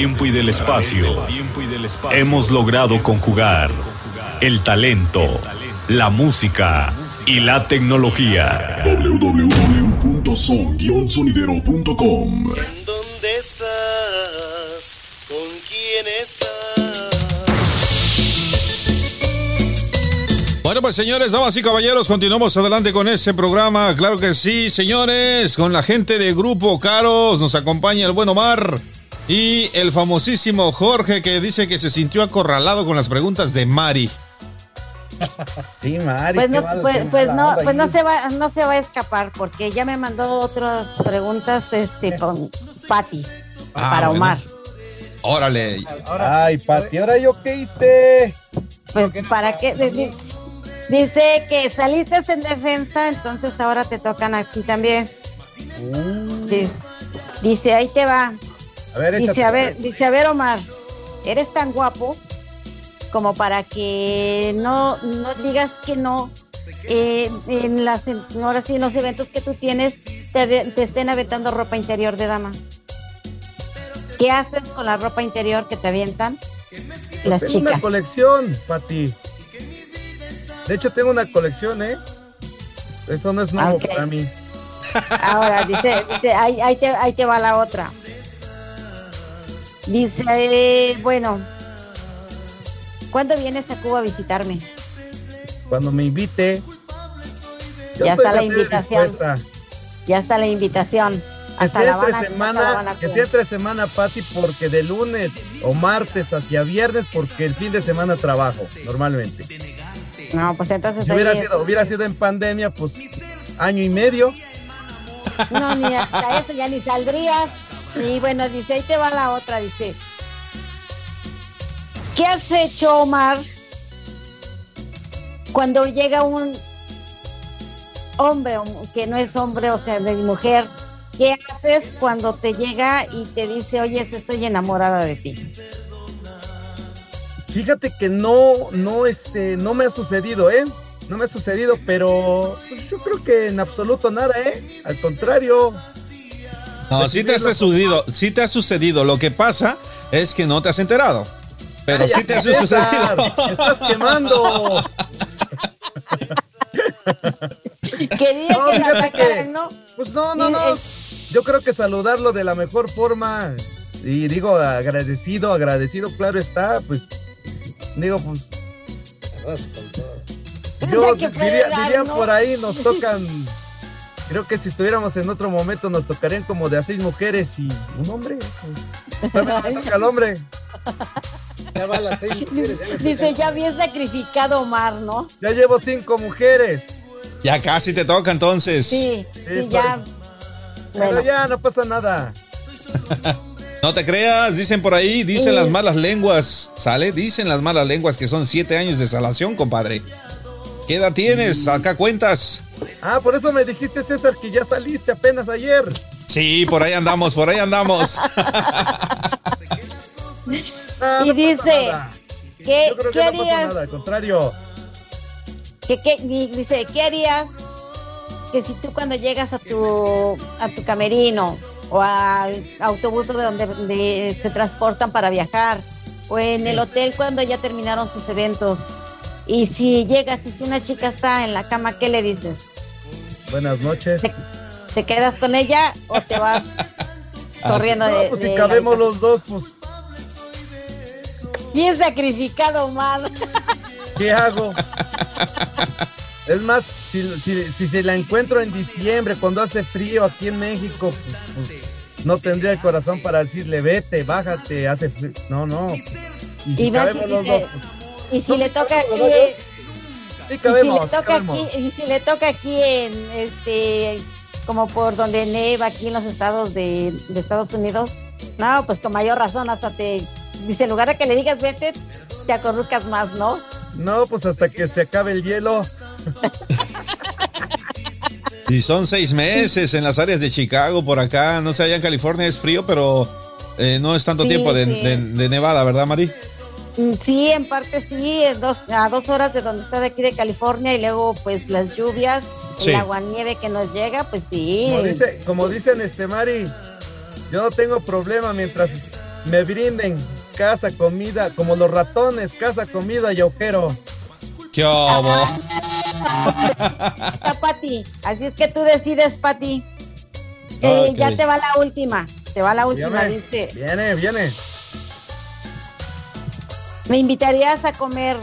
tiempo y del espacio, hemos logrado conjugar el talento, la música y la tecnología. www.son-sonidero.com ¿Dónde estás? ¿Con quién estás? Bueno, pues señores, damas y caballeros, continuamos adelante con este programa. Claro que sí, señores, con la gente de Grupo Caros nos acompaña el buen Omar y el famosísimo Jorge que dice que se sintió acorralado con las preguntas de Mari. Sí, Mari. Pues no, pues, pues mala no, pues no se va, no se va a escapar porque ya me mandó otras preguntas, este, con Patti Ah, para bueno. Omar. Órale. Ay, Pati, ¿ahora yo qué hice? Pues para qué Dice- dice que saliste en defensa, entonces ahora te tocan a ti también. Dice, dice, ahí te va. A ver, Dice, a ver, dice, a ver, Omar, eres tan guapo como para que no, no digas que no eh, en las ahora sí en los eventos que tú tienes te, te estén aventando ropa interior de dama. ¿Qué haces con la ropa interior que te avientan las tengo chicas? una colección, Pati. De hecho, tengo una colección, ¿eh? Eso no es nuevo Ok. para mí. Ahora, dice, dice ahí, ahí te, ahí te va la otra. Dice, eh, bueno, ¿cuándo vienes a Cuba a visitarme? Cuando me invite. yo Ya está la invitación. dispuesta. Ya está la invitación. Que Hasta sea Habana, entre semana, que sea entre semana, Pati, porque de lunes o martes hacia viernes, porque el fin de semana trabajo, normalmente. No, pues entonces Si hubiera sido, hubiera sido en pandemia, pues año y medio. No, ni hasta eso ya ni saldrías. Y bueno, dice, ahí te va la otra, dice. ¿Qué has hecho, Omar, cuando llega un hombre o- que no es hombre, o sea, de mujer? ¿Qué haces cuando te llega y te dice, oye, estoy enamorada de ti? Fíjate que no, no, este, no me ha sucedido, ¿eh? no me ha sucedido, pero pues, yo creo que en absoluto nada, ¿eh? Al contrario. No, sí te ha sucedido, sí te ha sucedido. Lo que pasa es que no te has enterado. Pero sí te ha sucedido. estás quemando. Quería No, que la sacaran, ¿no? Pues no, no, no. Yo creo que saludarlo de la mejor forma. Y digo, agradecido, agradecido, claro está, pues. Digo, pues. Yo que puede diría, diría por ahí nos tocan. Creo que si estuviéramos en otro momento nos tocarían como de a seis mujeres y un hombre. También toca al hombre. Ya va a las seis mujeres, ya Dice, ya bien sacrificado Omar, ¿no? Ya llevo cinco mujeres. Ya casi te toca entonces. Sí, sí, pues. ya. Pero Bueno, ya no pasa nada. No te creas, dicen por ahí, dicen Sí. las malas lenguas, ¿sale? Dicen las malas lenguas que son siete años de salación, compadre. ¿Qué edad tienes? Acá cuentas. Ah, por eso me dijiste, César, que ya saliste apenas ayer. Sí, por ahí andamos, por ahí andamos. Ah, Y dice. ¿qué, Yo creo qué que no pasa harías? nada, al contrario. ¿Qué- qué- di- dice, ¿qué harías que si tú cuando llegas a tu, a tu camerino o al autobús de donde de- se transportan para viajar o en el hotel cuando ya terminaron sus eventos y si llegas y si una chica está en la cama, ¿qué le dices? Buenas noches. ¿Te, te quedas con ella o te vas corriendo No, de, pues de si cabemos los dos, pues, Bien sacrificado, Omar. ¿qué hago? Es más, si, si, si se la encuentro en diciembre, cuando hace frío aquí en México, pues, pues, no tendría el corazón para decirle, vete, bájate, hace frío. No, no. Y si Y cabemos los dos, pues, Y si le toca sí y si le toca cabemos. aquí, y si le toca aquí en este como por donde neva aquí en los estados de, de Estados Unidos, no, pues con mayor razón hasta te dice en lugar de que le digas vete, te acurrucas más, ¿no? No, pues hasta que se acabe el hielo. Y son seis meses en las áreas de Chicago, por acá. No sé, allá en California es frío, pero eh, no es tanto Sí, tiempo de, sí. de- de nevada, ¿verdad, Mari? Mm, Sí, en parte sí, es dos, a dos horas de donde está de aquí de California y luego pues las lluvias, Sí. el aguanieve que nos llega, pues sí. Como, dice, como dicen este Mari, yo no tengo problema mientras me brinden casa, comida, como los ratones, casa, comida y agujero. ¿Qué hubo? Está Pati, así es que tú decides, Pati. Eh. Ya te va la última, te va la última, Dígame. dice. Viene, viene. ¿Me invitarías a comer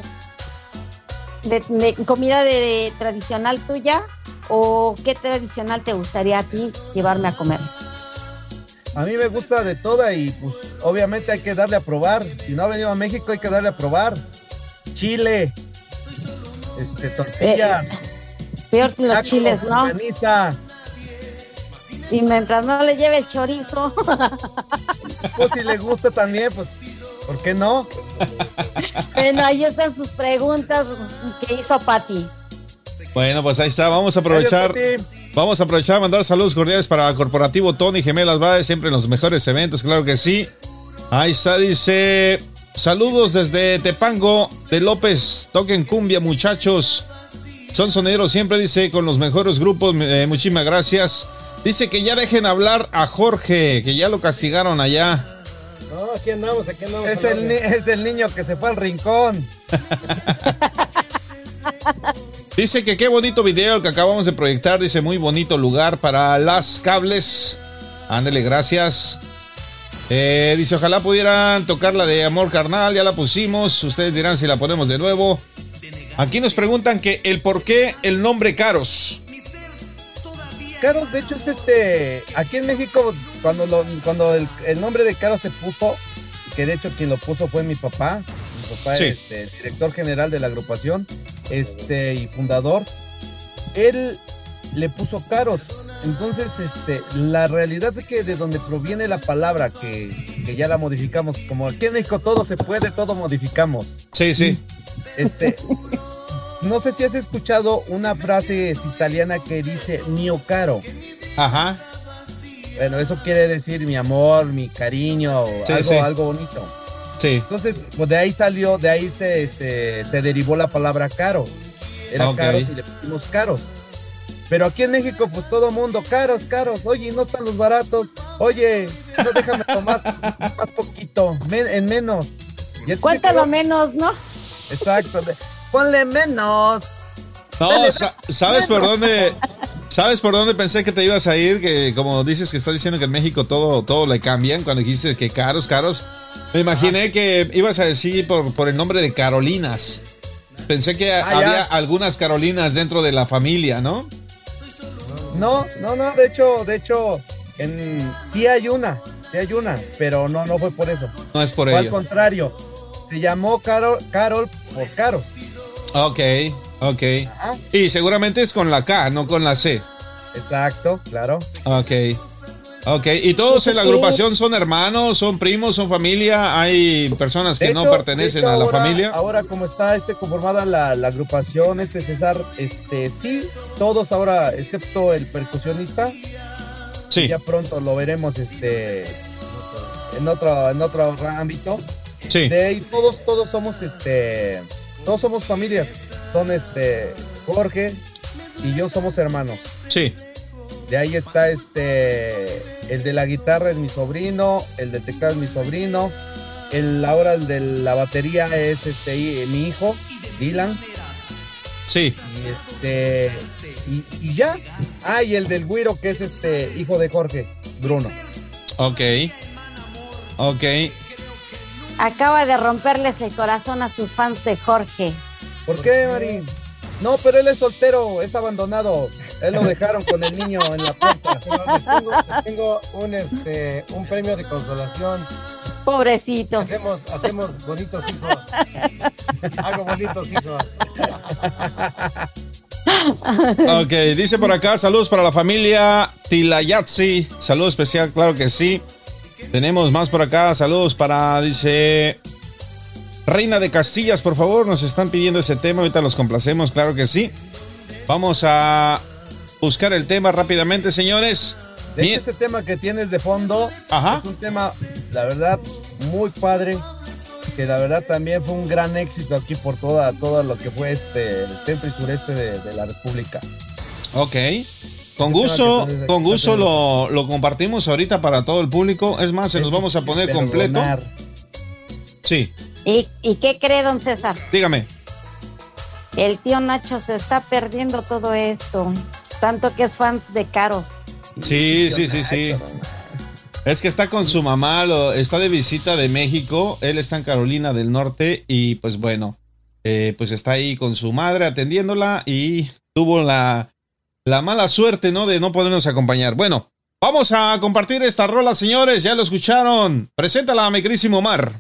de, de comida de, tradicional tuya? ¿O qué tradicional te gustaría a ti llevarme a comer? A mí me gusta de toda y pues obviamente hay que darle a probar. Si no ha venido a México hay que darle a probar. Chile, este, tortillas, Peor que los tacos, chiles, ¿no? longaniza. Y mientras no le lleve el chorizo. Pues si le gusta también, pues, ¿por qué no? bueno, ahí están sus preguntas que hizo Pati. Bueno, pues ahí está. Vamos a aprovechar. Gracias, Vamos a aprovechar a mandar saludos cordiales para Corporativo Tony Gemelas Valle, siempre en los mejores eventos, claro que sí. Ahí está, dice. Saludos desde Tepango de López. Toquen cumbia, muchachos. Son soneros siempre, dice, con los mejores grupos. eh, muchísimas gracias. Dice que ya dejen hablar a Jorge, que ya lo castigaron allá. No, aquí andamos, aquí andamos. Es el, ni- es el niño que se fue al rincón. Dice que qué bonito video el que acabamos de proyectar. Dice muy bonito lugar para las cables. Ándele, gracias. Eh, dice ojalá pudieran tocar la de Amor Carnal. Ya la pusimos. Ustedes dirán si la ponemos de nuevo. Aquí nos preguntan que el por qué el nombre Caros. Caros, de hecho, es este. Aquí en México, cuando, lo- cuando el, el nombre de Caros se puso, que de hecho quien lo puso fue mi papá. Mi papá Sí. es este, el director general de la agrupación este, y fundador. Él le puso Caros. Entonces, este, la realidad es que de donde proviene la palabra, que, que ya la modificamos, como aquí en México todo se puede, todo modificamos. Sí, sí. Este, no sé si has escuchado una frase italiana que dice mio caro. Ajá. Bueno, eso quiere decir mi amor, mi cariño, Sí, algo, sí. algo bonito. Sí. Entonces, pues de ahí salió, de ahí se, este, se derivó la palabra caro. Era Ok. caros y le pusimos caros. Pero aquí en México, pues todo mundo, caros, caros. Oye, no están los baratos. Oye, no déjame tomar más poquito, men- en menos. Cuéntalo quedó. menos, ¿no? Exacto. Ponle menos. No, Dale, sa- ¿sabes por dónde? ¿Sabes por dónde pensé que te ibas a ir? Que como dices que estás diciendo que en México todo, todo le cambian, cuando dijiste que caros, caros. Me imaginé que ibas a decir por, por el nombre de Carolinas. Pensé que Ah, ya. había algunas Carolinas dentro de la familia, ¿no? No, no, no, de hecho, de hecho, en, sí hay una, sí hay una, pero no, no fue por eso. No es por Fue al contrario. Se llamó Carol, Carol por Caro. Ok, ok. Ajá. Y seguramente es con la K, no con la C. Exacto, claro. Ok. Ok, y todos en la agrupación son hermanos, son primos, son familia, hay personas que De no hecho- pertenecen hecho, a la ahora- familia. Ahora como está este conformada la, la agrupación, este César, este sí, todos ahora, excepto el percusionista, Sí, ya pronto lo veremos este en otro, en otro ámbito. sí. De ahí todos, todos somos este, todos somos familias. Son este Jorge y yo somos hermanos. Sí, De ahí está este, el de la guitarra es mi sobrino, el de teclado es mi sobrino, el ahora el de la batería es este y- mi hijo, Dylan, sí. y este y, y ya. Ah, y el del güiro que es este hijo de Jorge, Bruno. Ok. Ok. Acaba de romperles el corazón a sus fans de Jorge. ¿Por qué, Mari? No, pero él es soltero, es abandonado. Él lo dejaron con el niño en la puerta. Les tengo, les tengo un, este, un premio de consolación. Pobrecito. Hacemos, hacemos bonitos hijos. Hago bonitos hijos. Ok, dice por acá, saludos para la familia Tilayatsi. Saludo especial, claro que sí. Tenemos más por acá, saludos para, dice, Reina de Castillas, por favor, nos están pidiendo ese tema, ahorita los complacemos, claro que sí. Vamos a buscar el tema rápidamente, señores. De hecho, este tema que tienes de fondo Ajá. es un tema, la verdad, muy padre. Que la verdad también fue un gran éxito aquí por toda, todo lo que fue este el centro y sureste de, de la República. ok. Con gusto, con gusto lo, lo compartimos ahorita para todo el público. Es más, se los vamos a poner completo. Sí, ¿Y, ¿Y qué cree, don César? dígame. El tío Nacho se está perdiendo todo esto. Tanto que es fans de Caros. Sí, sí, sí, sí. Es que está con su mamá, lo, está de visita de México, él está en Carolina del Norte y pues bueno, eh, pues está ahí con su madre atendiéndola y tuvo la, la mala suerte, ¿no? De no podernos acompañar. Bueno, vamos a compartir esta rola, señores, ya lo escucharon. Preséntala, mi querísimo Omar.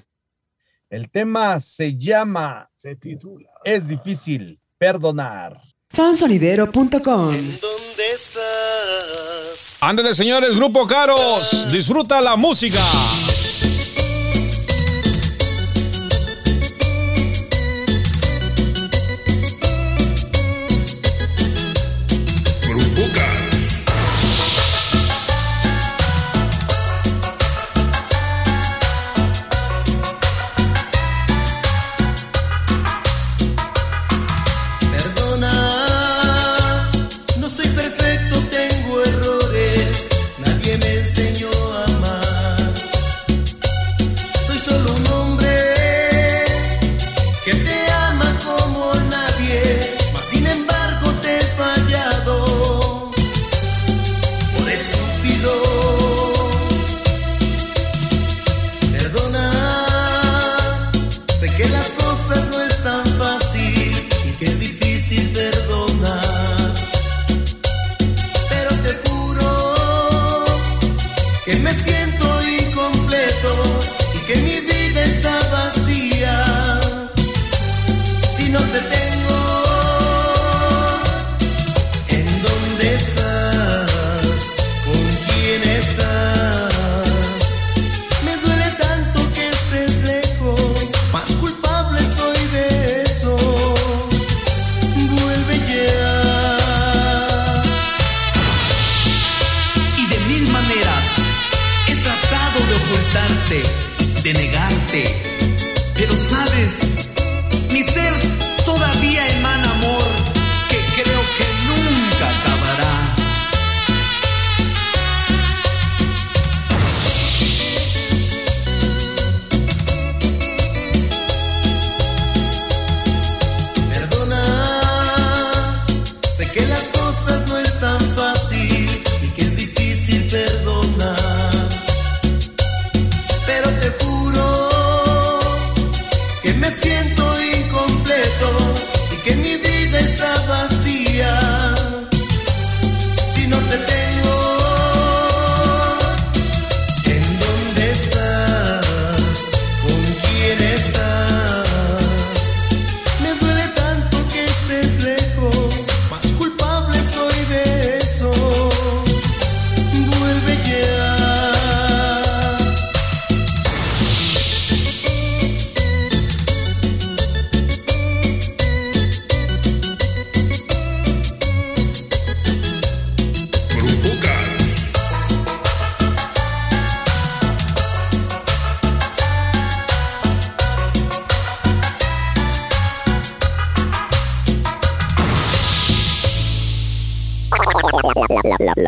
El tema se llama Se titula. Es difícil perdonar. Sonsonidero.com ¿Dónde estás? Ándale, señores, Grupo Caros, disfruta la música.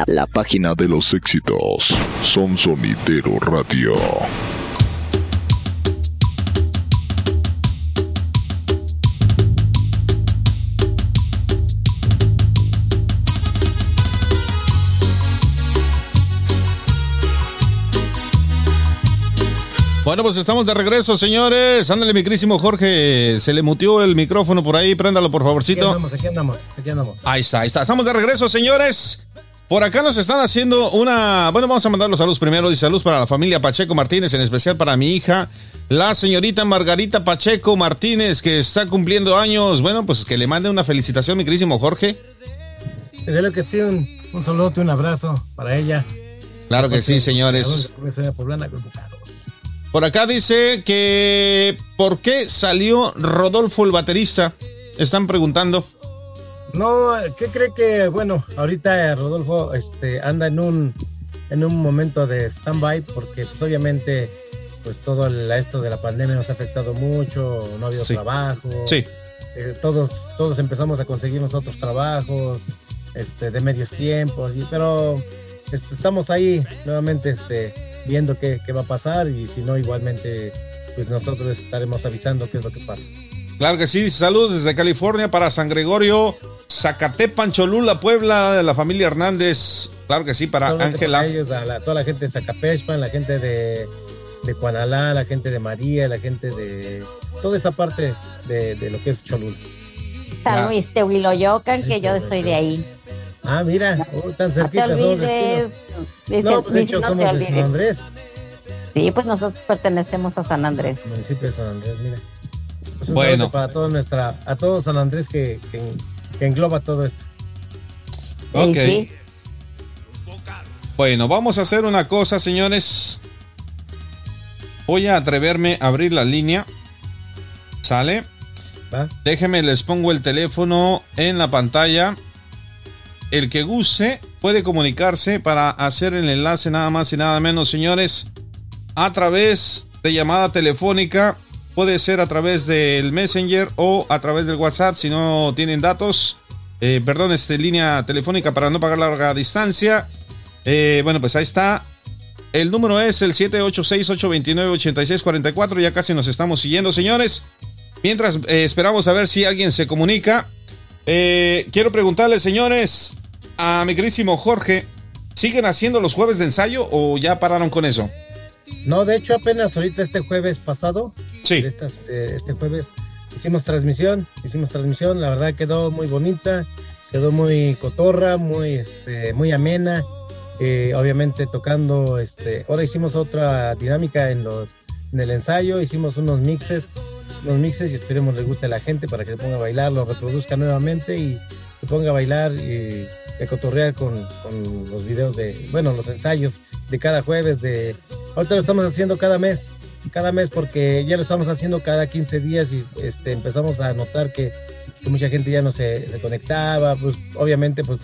La página de los éxitos. Son Sonidero Radio. Bueno, pues estamos de regreso, señores. Ándale, mi querísimo Jorge. Se le mutió el micrófono por ahí. Préndalo, por Aquí favorcito. andamos, aquí andamos, aquí andamos. Ahí está, ahí está. Estamos de regreso, señores. Por acá nos están haciendo una. Bueno, vamos a mandar los saludos primero. Dice saludos para la familia Pacheco Martínez, en especial para mi hija, la señorita Margarita Pacheco Martínez, que está cumpliendo años. Bueno, pues que le mande una felicitación, mi querísimo Jorge. Desde luego que sí, un, un saludo y un abrazo para ella. Claro que sí, señores. Por acá dice que. ¿Por qué salió Rodolfo el baterista? Están preguntando. No, ¿qué cree que, bueno, ahorita Rodolfo este, anda en un, en un momento de stand-by porque pues, obviamente pues todo el- esto de la pandemia nos ha afectado mucho, no ha habido Sí. trabajo. Sí. Eh, todos, todos empezamos a conseguir nosotros trabajos este, de medios tiempos, y, pero este, estamos ahí nuevamente este, viendo qué, qué va a pasar y si no, igualmente pues nosotros estaremos avisando qué es lo que pasa. Claro que sí, saludos desde California para San Gregorio, Zacatepan, Cholula, Puebla, de la familia Hernández. Claro que sí, para Ángela. para ellos, a la- toda la gente de Zacapechpan, la gente de, de Cuanalá, la gente de María, la gente de toda esa parte de, de lo que es Cholula. San Luis Tehuiloyocan, que yo soy de ahí. Ah, mira, oh, tan No te cerquita. olvides. Dice- No, pues de hecho no te somos de San olvides. Andrés, Sí, pues nosotros pertenecemos a San Andrés. municipio de San Andrés, mira. Pues un Bueno. para toda nuestra, a todo San Andrés que, que, que engloba todo esto. Ok. Sí, Bueno, vamos a hacer una cosa, señores. Voy a atreverme a abrir la línea. ¿Sale? ¿Va? Déjenme, les pongo el teléfono en la pantalla. El que guste puede comunicarse para hacer el enlace nada más y nada menos, señores, a través de llamada telefónica. Puede ser a través del Messenger o a través del WhatsApp si no tienen datos. Eh, perdón, este línea telefónica para no pagar larga distancia. Eh, bueno, pues ahí está. El número es el 786-829-8644. Ya casi nos estamos siguiendo, señores. Mientras eh, esperamos a ver si alguien se comunica. Quiero preguntarle, señores, a mi querísimo Jorge, ¿siguen haciendo los jueves de ensayo o ya pararon con eso? No, de hecho apenas ahorita este jueves pasado, Sí. eh, este jueves hicimos transmisión, hicimos transmisión, la verdad quedó muy bonita, quedó muy cotorra, muy, este, muy amena, eh, obviamente tocando, este, ahora hicimos otra dinámica en los, en el ensayo, hicimos unos mixes, unos mixes y esperemos les guste a la gente para que se ponga a bailar, lo reproduzca nuevamente y se ponga a bailar y a cotorrear con, con los videos de, bueno, los ensayos de cada jueves, de ahorita lo estamos haciendo cada mes, cada mes porque ya lo estamos haciendo cada 15 días y este, empezamos a notar que, mucha gente ya no se, se conectaba, pues obviamente pues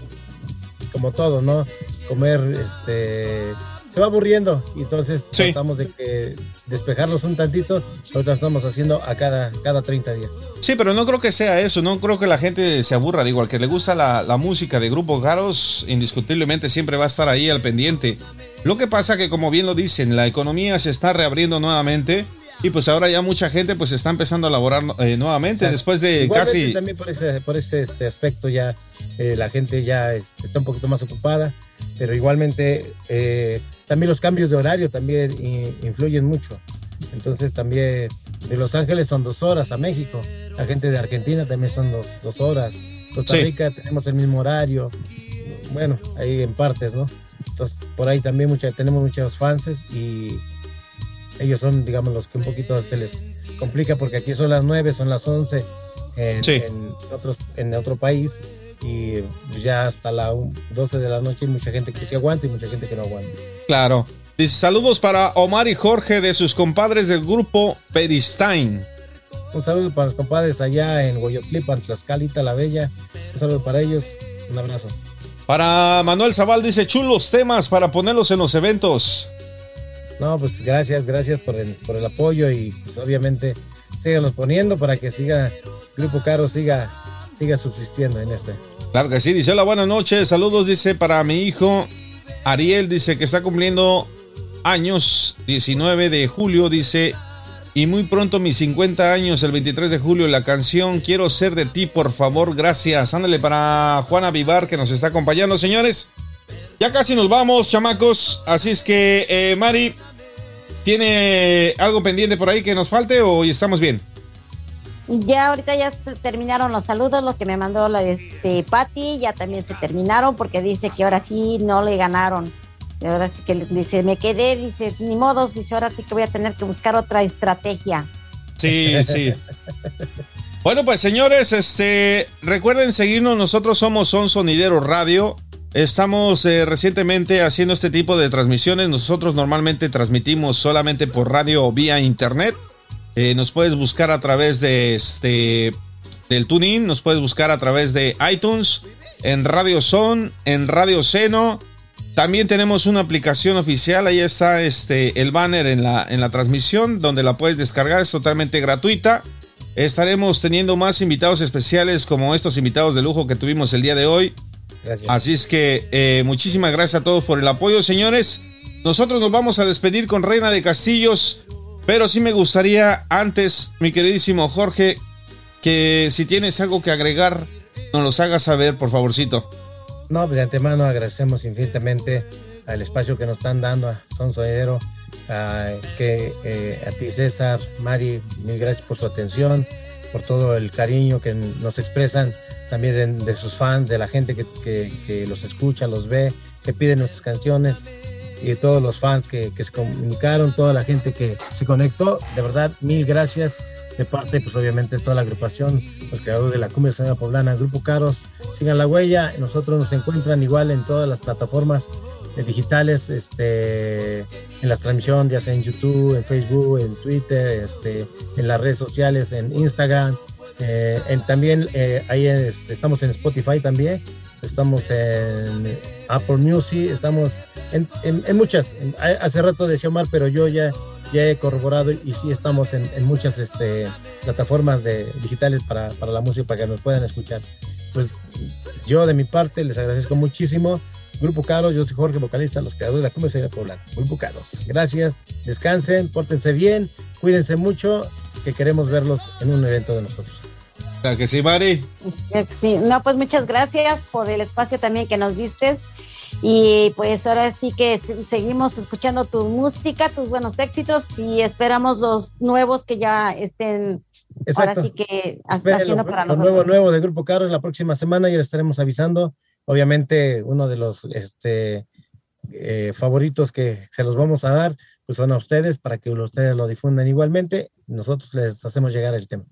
como todo, ¿no? Comer, este, se va aburriendo y entonces Sí. tratamos de que despejarlos un tantito, lo estamos haciendo a cada, cada 30 días. Sí, pero no creo que sea eso, no creo que la gente se aburra, digo, al que le gusta la, la música de Grupo Garos, indiscutiblemente siempre va a estar ahí al pendiente. Lo que pasa que, como bien lo dicen, la economía se está reabriendo nuevamente y pues ahora ya mucha gente pues está empezando a laborar eh, nuevamente después de Igualmente casi... también por ese, por ese este aspecto ya eh, la gente ya este, está un poquito más ocupada, pero igualmente eh, también los cambios de horario también influyen mucho. Entonces también de Los Ángeles son dos horas a México, la gente de Argentina también son dos, dos horas, Costa Sí. Rica tenemos el mismo horario, bueno, ahí en partes, ¿no? Entonces por ahí también mucha, tenemos muchos fans y ellos son, digamos, los que un poquito se les complica porque aquí son las 9, son las 11 en, Sí. en otros, en otro país y pues, ya hasta las 12 de la noche hay mucha gente que sí aguanta y mucha gente que no aguanta. Claro. Dice saludos para Omar y Jorge de sus compadres del grupo Peristain. Un saludo para los compadres allá en Hueyotlipan, Tlaxcalita, La Bella. Un saludo para ellos. Un abrazo. Para Manuel Zaval dice chulos temas para ponerlos en los eventos. No, pues gracias, gracias por el, por el apoyo y pues obviamente síganos poniendo para que siga Grupo Caro siga, siga subsistiendo en este. Claro que sí, dice hola, buenas noches, saludos, dice para mi hijo Ariel, dice que está cumpliendo años, 19 de julio, dice, y muy pronto mis 50 años, el 23 de julio, la canción Quiero ser de ti, por favor, gracias. Ándale para Juana Vivar que nos está acompañando, señores. Ya casi nos vamos, chamacos, así es que, eh, Mari, ¿tiene algo pendiente por ahí que nos falte o estamos bien? Ya ahorita ya se terminaron los saludos, los que me mandó la este, Patti, ya también se terminaron porque dice que ahora sí no le ganaron. Y ahora sí que le- dice, me quedé, dice, ni modos, dice, ahora sí que voy a tener que buscar otra estrategia. Sí, sí. Bueno, pues señores, este, recuerden seguirnos, nosotros somos Son Sonidero Radio. Estamos eh, recientemente haciendo este tipo de transmisiones. Nosotros normalmente transmitimos solamente por radio o vía internet. Eh, nos puedes buscar a través de este del TuneIn, nos puedes buscar a través de iTunes, en Radio Son, en Radio Seno. También tenemos una aplicación oficial, ahí está este el banner en la en la transmisión donde la puedes descargar, es totalmente gratuita. Estaremos teniendo más invitados especiales como estos invitados de lujo que tuvimos el día de hoy. Gracias. Así es que eh, muchísimas gracias a todos por el apoyo, señores. Nosotros nos vamos a despedir con Reina de Castillos, pero sí me gustaría antes, mi queridísimo Jorge, que si tienes algo que agregar, nos los hagas saber, por favorcito. No, pues de antemano agradecemos infinitamente al espacio que nos están dando a Son Sonidero, a, que, eh, a ti César, Mari, mil gracias por su atención, por todo el cariño que nos expresan también de, sus fans, de la gente que, que- los escucha, los ve, que piden nuestras canciones y de todos los fans que, que se comunicaron, toda la gente que se conectó, de verdad, mil gracias de parte, pues obviamente, toda la agrupación, los creadores de la Cumbia Sonora Poblana, Grupo Caros, sigan la huella, nosotros nos encuentran igual en todas las plataformas eh, digitales, este, en la transmisión, ya sea en YouTube, en Facebook, en Twitter, este, en las redes sociales, en Instagram, eh, también eh, ahí este, estamos en Spotify también, estamos en Apple Music, estamos en, en- muchas, hace rato decía Omar, pero yo ya, ya he corroborado y sí estamos en, en muchas este, plataformas de, digitales para, para la música, para que nos puedan escuchar. Pues yo de mi parte les agradezco muchísimo. Grupo Caros, yo soy Jorge, vocalista, los creadores de la Cumbia de Poblana. Grupo Caros. Gracias, descansen, pórtense bien, cuídense mucho, que queremos verlos en un evento de nosotros. Que sí, Mari. Eh, Sí, no, pues muchas gracias por el espacio también que nos diste. Y pues ahora sí que se- seguimos escuchando tu música, tus buenos éxitos y esperamos los nuevos que ya estén ahora sí que Esperen haciendo lo, para lo nosotros. nuevo, nuevo de Grupo Caros la próxima semana, ya les estaremos avisando. Obviamente, uno de los este, eh, favoritos que se los vamos a dar, pues son a ustedes para que ustedes lo difundan igualmente. Nosotros les hacemos llegar el tema.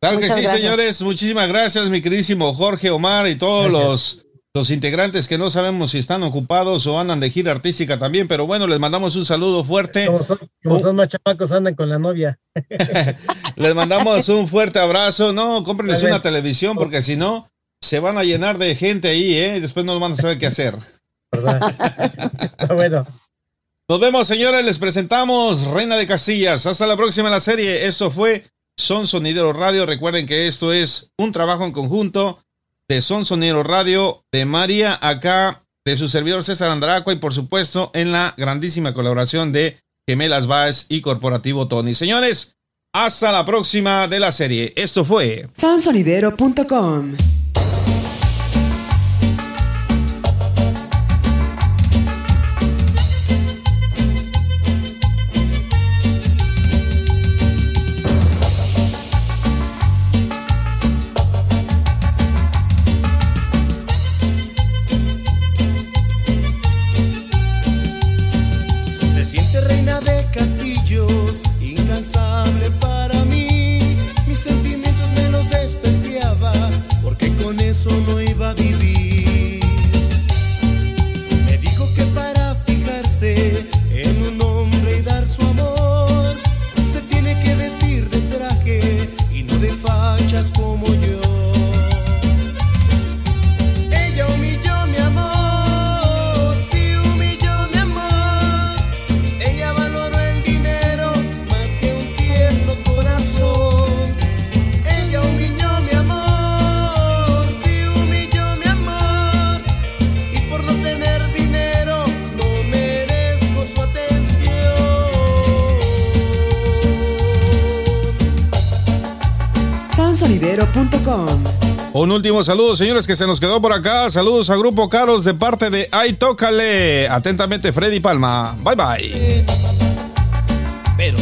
Claro que sí, gracias. señores. Muchísimas gracias, mi queridísimo Jorge, Omar y todos los, los integrantes que no sabemos si están ocupados o andan de gira artística también, pero bueno, les mandamos un saludo fuerte. Como son, como son más chamacos, andan con la novia. Les mandamos un fuerte abrazo. No, cómprenles una televisión porque si no, se van a llenar de gente ahí, ¿eh? Y después no van a saber qué hacer. bueno. Nos vemos, señores. Les presentamos Reina de Castillas. Hasta la próxima en la serie. Esto fue Son Sonidero Radio. Recuerden que esto es un trabajo en conjunto de Son Sonidero Radio, de María acá, de su servidor César Andracua y por supuesto en la grandísima colaboración de Gemelas Baez y Corporativo Tony. Señores, hasta la próxima de la serie. Esto fue Sonsonidero.com Un último saludo, señores, que se nos quedó por acá. Saludos a Grupo Caros de parte de Ay Tócale. Atentamente, Freddy Palma. Bye bye. Pero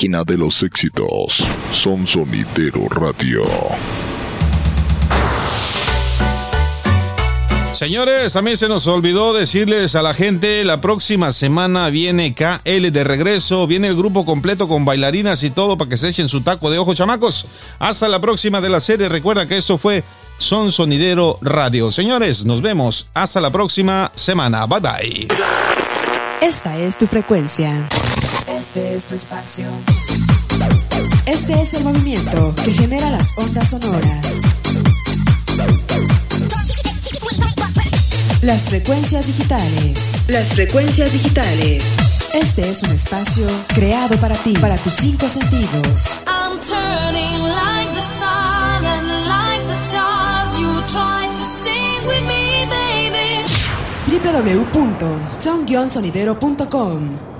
página de los éxitos. Son Sonidero Radio. Señores, también se nos olvidó decirles a la gente, la próxima semana viene KL de regreso, viene el grupo completo con bailarinas y todo para que se echen su taco de ojo, chamacos. Hasta la próxima de la serie, recuerda que esto fue Son Sonidero Radio. Señores, nos vemos hasta la próxima semana. Bye bye. Esta es tu frecuencia. Este es tu espacio. Este es el movimiento que genera las ondas sonoras. Las frecuencias digitales. Las frecuencias digitales. Este es un espacio creado para ti, para tus cinco sentidos. I'm turning like the sun and like the stars. You tried to sing with me, baby. www.son-sonidero.com